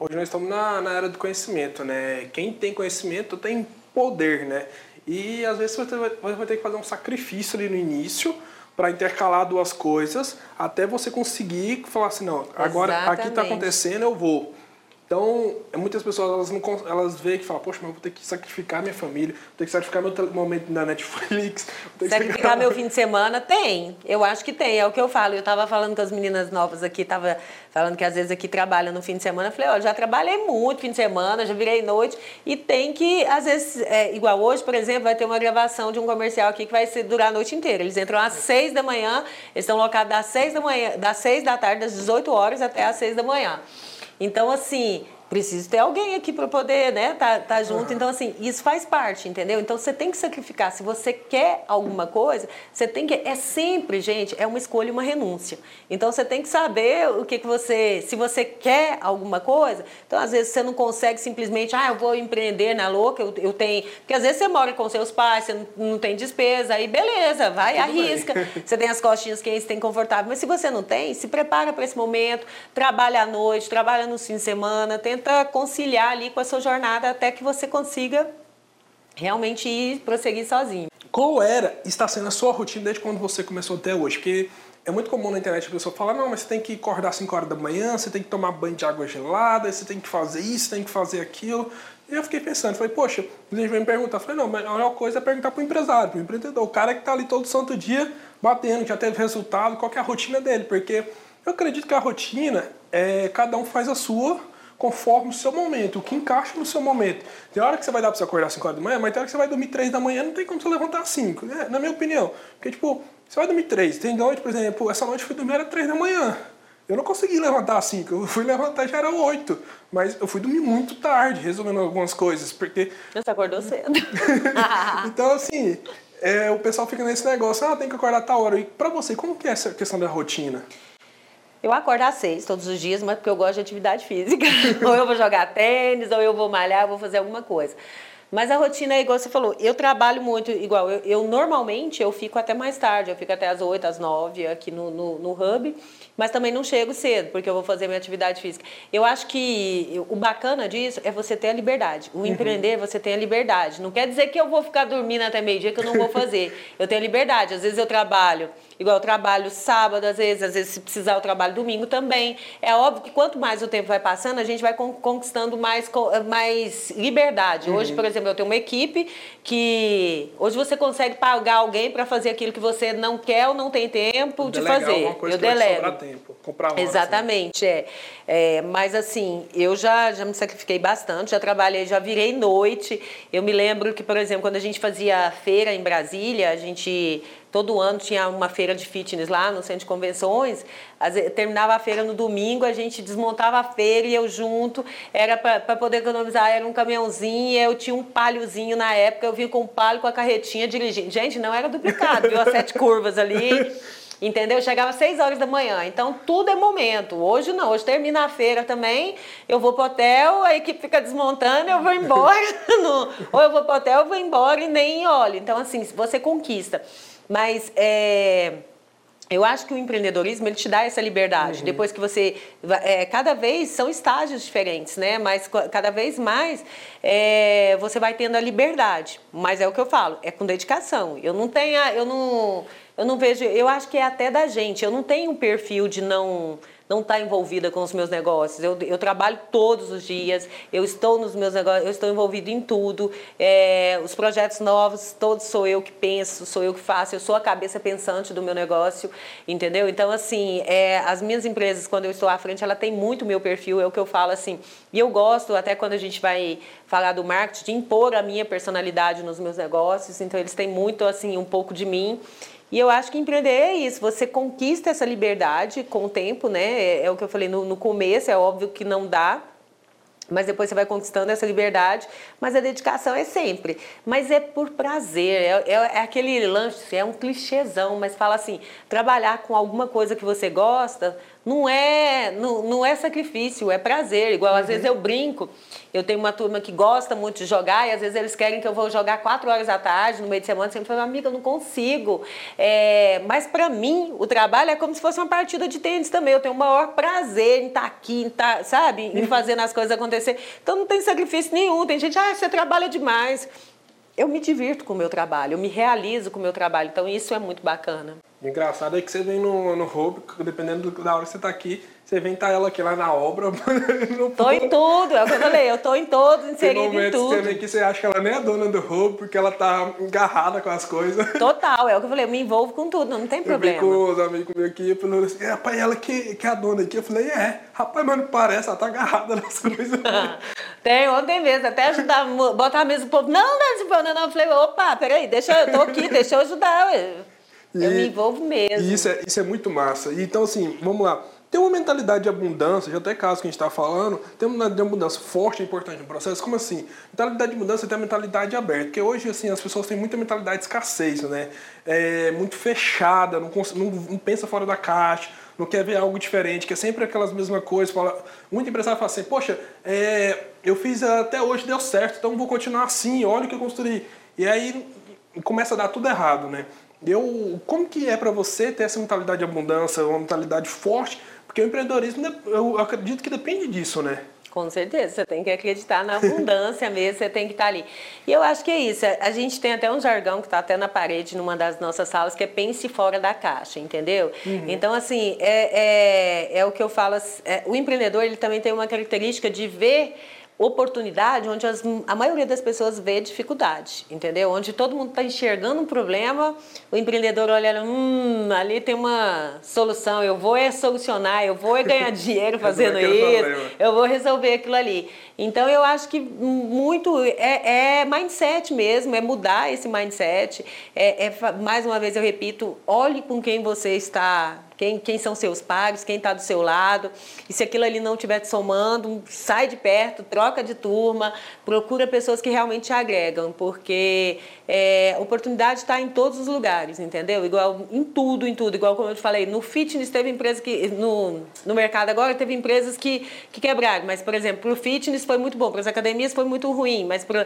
Hoje nós estamos na, na era do conhecimento, né? Quem tem conhecimento tem poder, né? E às vezes você vai, você vai ter que fazer um sacrifício ali no início para intercalar duas coisas até você conseguir falar assim, não, agora Exatamente. aqui está acontecendo, eu vou. Então, muitas pessoas elas, não, elas veem que falam, poxa, mas eu vou ter que sacrificar minha família, vou ter que sacrificar meu momento na Netflix. Vou ter sacrificar meu fim de semana? Tem. Eu acho que tem, é o que eu falo. Eu estava falando com as meninas novas aqui, estava falando que às vezes aqui trabalham no fim de semana. Eu falei, ó, já trabalhei muito fim de semana, já virei noite. E tem que, às vezes, é, igual hoje, por exemplo, vai ter uma gravação de um comercial aqui que vai durar a noite inteira. Eles entram às seis da manhã, eles estão locados das seis da manhã, das seis da tarde, das 18 horas até às seis da manhã. Então, assim, preciso ter alguém aqui para poder, né, tá, tá junto. Então, assim, isso faz parte, entendeu? Então, você tem que sacrificar. Se você quer alguma coisa, você tem que. É sempre, gente, é uma escolha e uma renúncia. Então, você tem que saber o que, que você. Se você quer alguma coisa, então, às vezes, você não consegue simplesmente, ah, eu vou empreender na louca, eu, eu tenho. Porque às vezes você mora com seus pais, você não, não tem despesa, aí beleza, vai, Tudo arrisca. Bem. Você tem as costinhas que você tem confortável. Mas se você não tem, se prepara para esse momento, trabalha à noite, trabalha no fim de semana, tenta tenta conciliar ali com a sua jornada até que você consiga realmente ir prosseguir sozinho. Qual era, está sendo a sua rotina desde quando você começou até hoje? Porque é muito comum na internet a pessoa falar, não, mas você tem que acordar às 5 horas da manhã, você tem que tomar banho de água gelada, você tem que fazer isso, tem que fazer aquilo. E eu fiquei pensando, falei, poxa, a gente vem me perguntar, falei, não, mas a melhor coisa é perguntar para o empresário, para o empreendedor, o cara que está ali todo santo dia batendo, que já teve resultado, qual é a rotina dele, porque eu acredito que a rotina, é, cada um faz a sua, conforme o seu momento, o que encaixa no seu momento. Tem hora que você vai dar para você acordar às 5 horas da manhã, mas tem hora que você vai dormir 3 da manhã, não tem como você levantar às 5, né? na minha opinião. Porque, tipo, você vai dormir 3, tem noite, por exemplo, essa noite eu fui dormir era 3 da manhã. Eu não consegui levantar às 5, eu fui levantar já era 8. Mas eu fui dormir muito tarde, resolvendo algumas coisas, porque... Você acordou cedo. então, assim, é, o pessoal fica nesse negócio, ah, tem que acordar a tal hora. E pra você, como que é essa questão da rotina? Eu acordo às seis todos os dias, mas porque eu gosto de atividade física. ou eu vou jogar tênis, ou eu vou malhar, ou vou fazer alguma coisa. Mas a rotina é igual você falou, eu trabalho muito igual. Eu, eu, normalmente eu fico até mais tarde, eu fico até às 8, às 9 aqui no, no, no hub, mas também não chego cedo, porque eu vou fazer minha atividade física. Eu acho que o bacana disso é você ter a liberdade. O uhum. empreender, você tem a liberdade. Não quer dizer que eu vou ficar dormindo até meio-dia que eu não vou fazer. eu tenho a liberdade. Às vezes eu trabalho Igual eu trabalho sábado, às vezes, às vezes se precisar eu trabalho domingo também. É óbvio que quanto mais o tempo vai passando, a gente vai conquistando mais, mais liberdade. Hoje, uhum. por exemplo, eu tenho uma equipe que hoje você consegue pagar alguém para fazer aquilo que você não quer ou não tem tempo de fazer. eu delego. tempo, comprar uma, Exatamente, assim. é. é. Mas assim, eu já, já me sacrifiquei bastante, já trabalhei, já virei noite. Eu me lembro que, por exemplo, quando a gente fazia feira em Brasília, a gente todo ano tinha uma feira de fitness lá no centro de convenções. terminava a feira no domingo, a gente desmontava a feira e eu junto. Era para poder economizar, era um caminhãozinho. eu tinha um palhozinho na época, eu vim com um palho com a carretinha dirigindo. Gente, não era duplicado, viu? As sete curvas ali. Entendeu? chegava às 6 horas da manhã. Então, tudo é momento. Hoje não. Hoje termina a feira também. Eu vou pro hotel, a equipe fica desmontando, eu vou embora. no, ou eu vou pro hotel, eu vou embora e nem olho. Então, assim, você conquista. Mas é, eu acho que o empreendedorismo ele te dá essa liberdade. Uhum. Depois que você. É, cada vez são estágios diferentes, né? Mas cada vez mais é, você vai tendo a liberdade. Mas é o que eu falo, é com dedicação. Eu não tenho. Eu não, eu não vejo. Eu acho que é até da gente. Eu não tenho um perfil de não não está envolvida com os meus negócios. Eu, eu trabalho todos os dias, eu estou nos meus negócios, eu estou envolvido em tudo. É, os projetos novos, todos sou eu que penso, sou eu que faço, eu sou a cabeça pensante do meu negócio, entendeu? Então, assim, é, as minhas empresas, quando eu estou à frente, ela tem muito meu perfil, é o que eu falo assim. E eu gosto, até quando a gente vai falar do marketing, de impor a minha personalidade nos meus negócios, então eles têm muito, assim, um pouco de mim. E eu acho que empreender é isso, você conquista essa liberdade com o tempo, né? É, é o que eu falei no, no começo, é óbvio que não dá, mas depois você vai conquistando essa liberdade, mas a dedicação é sempre. Mas é por prazer, é, é, é, aquele lanche, é um clichêzão, mas fala assim, trabalhar com alguma coisa que você gosta não é, não, não é sacrifício, é prazer. Igual, às vezes eu brinco, eu tenho uma turma que gosta muito de jogar e às vezes eles querem que eu vou jogar quatro horas da tarde, no meio de semana, sempre falo, amiga, eu não consigo. É, mas para mim, o trabalho é como se fosse uma partida de tênis também. Eu tenho o maior prazer em estar tá aqui, em tá, sabe? Em fazendo as coisas acontecer. Então não tem sacrifício nenhum. Tem gente, ah, você trabalha demais eu me divirto com o meu trabalho, eu me realizo com o meu trabalho. Então isso é muito bacana. O engraçado é que você vem no, no hobby, dependendo da hora que você está aqui, você vem tá ela aqui lá na obra. No tô em tudo, é o que eu falei, eu tô em todos, inserido em tudo. Você vem aqui, você acha que ela nem é dona do hobby, porque ela tá engarrada com as coisas. Total, é o que eu falei, eu me envolvo com tudo, não tem eu problema. Eu com os amigos meus aqui, eu falei assim, rapaz, ela que, que é a dona aqui. Eu falei, é, rapaz, mas não parece, ela tá agarrada nas coisas. tem, ontem mesmo, até ajudar, botar a mesa pro povo, não, não, não, não, eu falei, opa, peraí, deixa eu, tô aqui, deixa eu ajudar, eu, eu me envolvo mesmo. E isso é, isso é muito massa. Então, assim, vamos lá tem uma mentalidade de abundância, já até caso que a gente está falando, tem uma mentalidade de abundância forte e importante no processo. Como assim? Mentalidade de abundância tem a mentalidade aberta, porque hoje assim, as pessoas têm muita mentalidade de escassez, né? É muito fechada, não, não, não pensa fora da caixa, não quer ver algo diferente, que é sempre aquelas mesmas coisas. Fala, muito empresário fala assim, poxa, é, eu fiz até hoje, deu certo, então vou continuar assim, olha o que eu construí. E aí começa a dar tudo errado, né? Eu, como que é para você ter essa mentalidade de abundância, uma mentalidade forte porque o empreendedorismo, eu acredito que depende disso, né? Com certeza, você tem que acreditar na abundância mesmo, você tem que estar ali. E eu acho que é isso. A gente tem até um jargão que está até na parede numa das nossas salas, que é pense fora da caixa, entendeu? Uhum. Então, assim, é, é, é, o que eu falo. É, o empreendedor ele também tem uma característica de ver oportunidade onde as, a maioria das pessoas vê dificuldade, entendeu? Onde todo mundo está enxergando um problema, o empreendedor olha, hum, ali tem uma solução, eu vou é solucionar, eu vou é ganhar dinheiro fazendo isso, eu vou resolver aquilo ali. Então eu acho que muito é, é mindset mesmo, é mudar esse mindset. É, é, mais uma vez eu repito, olhe com quem você está quem, quem são seus pares, quem está do seu lado. E se aquilo ali não estiver te somando, sai de perto, troca de turma, procura pessoas que realmente te agregam, porque é, oportunidade está em todos os lugares, entendeu? Igual em tudo, em tudo. Igual como eu te falei, no fitness teve empresas que. No, no mercado agora teve empresas que, que quebraram. Mas, por exemplo, para o fitness foi muito bom, para as academias foi muito ruim, mas para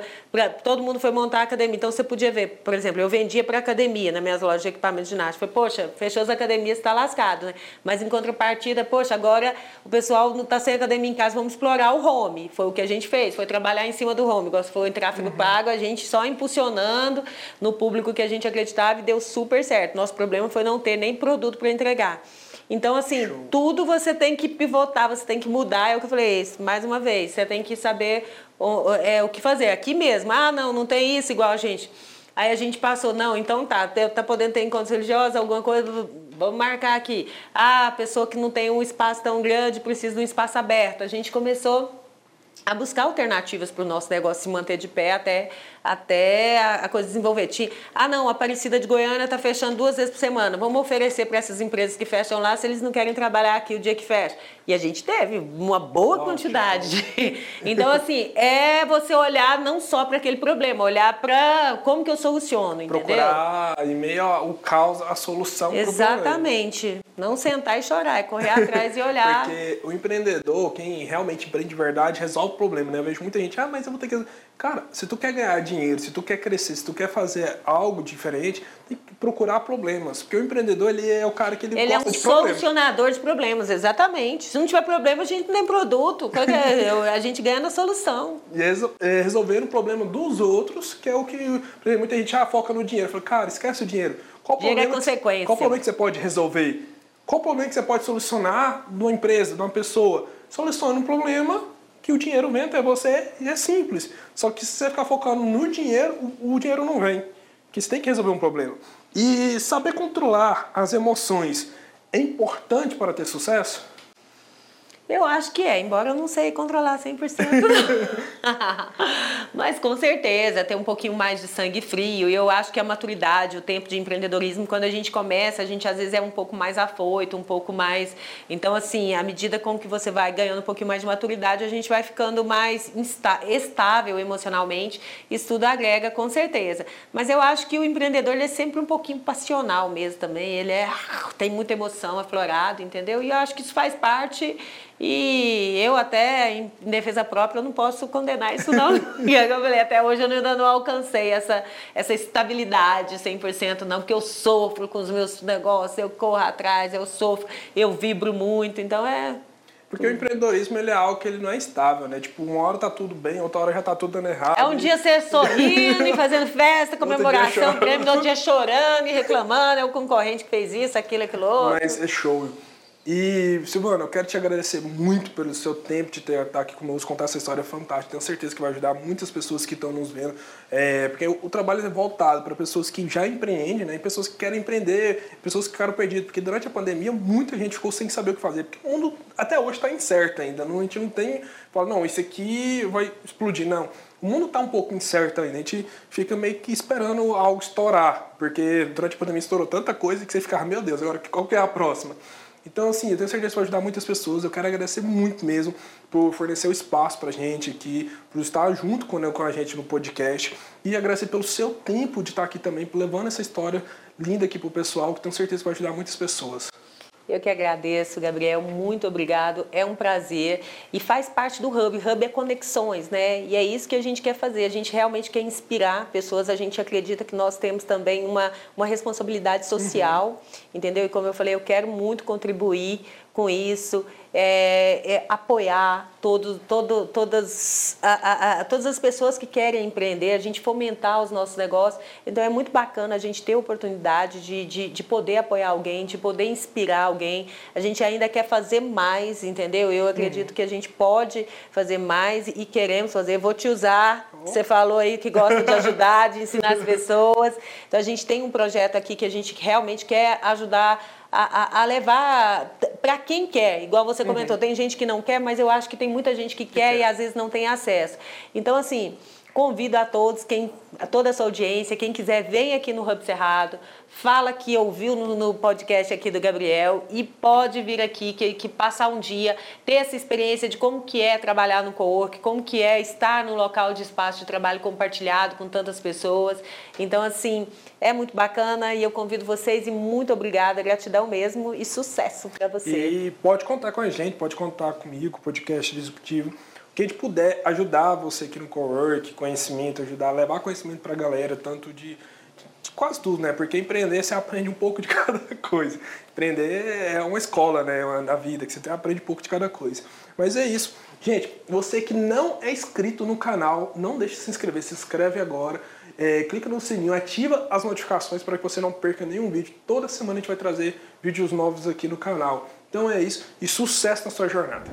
todo mundo foi montar a academia. Então você podia ver, por exemplo, eu vendia para academia nas minhas lojas de equipamento de ginástica. Falei, poxa, fechou as academias, está lascado, né? Mas em contrapartida, poxa, agora o pessoal não está sem academia em casa, vamos explorar o home. Foi o que a gente fez, foi trabalhar em cima do home. Igual se foi em tráfego uhum. pago, a gente só impulsionando no público que a gente acreditava e deu super certo. Nosso problema foi não ter nem produto para entregar. Então, assim, Show. tudo você tem que pivotar, você tem que mudar. É o que eu falei, mais uma vez, você tem que saber o, é, o que fazer. Aqui mesmo, ah, não, não tem isso igual a gente. Aí a gente passou, não, então tá, tá podendo ter encontros religiosos, alguma coisa, vamos marcar aqui. Ah, a pessoa que não tem um espaço tão grande precisa de um espaço aberto. A gente começou a buscar alternativas para o nosso negócio se manter de pé até até a, coisa desenvolver. Ah, não, a Aparecida de Goiânia está fechando duas vezes por semana. Vamos oferecer para essas empresas que fecham lá se eles não querem trabalhar aqui o dia que fecha. E a gente teve uma boa Ótimo. quantidade. então, assim, é você olhar não só para aquele problema, olhar para como que eu soluciono, entendeu? Procurar em meio ao caos a solução Exatamente. Não sentar e chorar, é correr atrás e olhar. Porque o empreendedor, quem realmente empreende de verdade, resolve o problema, né? Eu vejo muita gente, ah, mas eu vou ter que Cara, se tu quer ganhar dinheiro, se tu quer crescer, se tu quer fazer algo diferente, tem que procurar problemas. Porque o empreendedor, ele é o cara que ele, ele é gosta é um solucionador de problemas, exatamente. Se não tiver problema, a gente não tem produto. É? a gente ganha na solução. E é resolver o problema dos outros, que é o que exemplo, muita gente ah, foca no dinheiro. Fala, cara, esquece o dinheiro. Qual dinheiro problema é consequência. Que, qual problema que você pode resolver? Qual problema que você pode solucionar de uma empresa, de uma pessoa? Solucione um problema que o dinheiro vem até você e é simples. Só que se você ficar focando no dinheiro, o dinheiro não vem. Que você tem que resolver um problema. E saber controlar as emoções é importante para ter sucesso? Eu acho que é, embora eu não sei controlar 100%. Mas com certeza, ter um pouquinho mais de sangue frio. E eu acho que a maturidade, o tempo de empreendedorismo, quando a gente começa, a gente às vezes é um pouco mais afoito, um pouco mais. Então, assim, à medida com que você vai ganhando um pouquinho mais de maturidade, a gente vai ficando mais estável emocionalmente. Isso tudo agrega, com certeza. Mas eu acho que o empreendedor ele é sempre um pouquinho passional mesmo também. Ele é, tem muita emoção aflorado, entendeu? E eu acho que isso faz parte e eu até, em defesa própria, eu não posso condenar isso não. Eu falei, até hoje eu ainda não alcancei essa, essa estabilidade 100% não, porque eu sofro com os meus negócios, eu corro atrás, eu sofro, eu vibro muito, então é... Porque o empreendedorismo ele é algo que ele não é estável, né? Tipo, uma hora tá tudo bem, outra hora já tá tudo dando errado. É um dia você sorrindo e fazendo festa, comemoração, prêmio, outro dia chorando e reclamando, é o concorrente que fez isso, aquilo, aquilo outro. Mas é show. E, Silvana, eu quero te agradecer muito pelo seu tempo de ter estar aqui conosco, contar essa história fantástica. Tenho certeza que vai ajudar muitas pessoas que estão nos vendo. É, porque o, o, trabalho é voltado para pessoas que já empreendem, né? E pessoas que querem empreender, pessoas que ficaram perdidas. Porque durante a pandemia, muita gente ficou sem saber o que fazer. Porque o mundo até hoje está incerto ainda. Não, a gente não tem. Fala, não, isso aqui vai explodir. Não. O mundo está um pouco incerto ainda. A gente fica meio que esperando algo estourar. Porque durante a pandemia estourou tanta coisa que você fica, meu Deus, agora qual que é a próxima? Então, assim, eu tenho certeza que vai ajudar muitas pessoas. Eu quero agradecer muito mesmo por fornecer o espaço pra gente aqui, por estar junto com, né, com a gente no podcast. E agradecer pelo seu tempo de estar aqui também, por levando essa história linda aqui pro pessoal, que tenho certeza que vai ajudar muitas pessoas. Eu que agradeço, Gabriel, muito obrigado. É um prazer e faz parte do Hub. Hub é conexões, né? E é isso que a gente quer fazer. A gente realmente quer inspirar pessoas. A gente acredita que nós temos também uma, uma responsabilidade social, uhum. entendeu? E como eu falei, eu quero muito contribuir com isso é, é, apoiar todo, todo, todas, a, a, todas as pessoas que querem empreender, a gente fomentar os nossos negócios. Então é muito bacana a gente ter a oportunidade de, de, de poder apoiar alguém, de poder inspirar alguém. A gente ainda quer fazer mais, entendeu? Eu acredito uhum. que a gente pode fazer mais e queremos fazer. Vou te usar. Oh. Você falou aí que gosta de ajudar, de ensinar as pessoas. Então a gente tem um projeto aqui que a gente realmente quer ajudar a, a, a levar para quem quer. Igual você uhum. comentou, uhum. tem gente que não quer, mas eu acho que tem muita gente que, que quer, quer, e às vezes não tem acesso. Então, assim, convido a todos, quem, a toda essa audiência, quem quiser, vem aqui no Hub Cerrado, fala que ouviu no, no, podcast aqui do Gabriel e pode vir aqui, que, que passar um dia, ter essa experiência de como que é trabalhar no co-work, como que é estar no local de espaço de trabalho compartilhado com tantas pessoas. Então, assim, é muito bacana e eu convido vocês e muito obrigada, gratidão mesmo e sucesso para você. E pode contar com a gente, pode contar comigo, podcast executivo. Que a gente puder ajudar você aqui no co-work, conhecimento, ajudar a levar conhecimento para a galera, tanto de quase tudo, né? Porque empreender você aprende um pouco de cada coisa. Empreender é uma escola, né? Na vida, que você aprende um pouco de cada coisa. Mas é isso. Gente, você que não é inscrito no canal, não deixe de se inscrever. Se inscreve agora. É, clica no sininho, ativa as notificações para que você não perca nenhum vídeo. Toda semana a gente vai trazer vídeos novos aqui no canal. Então é isso e sucesso na sua jornada.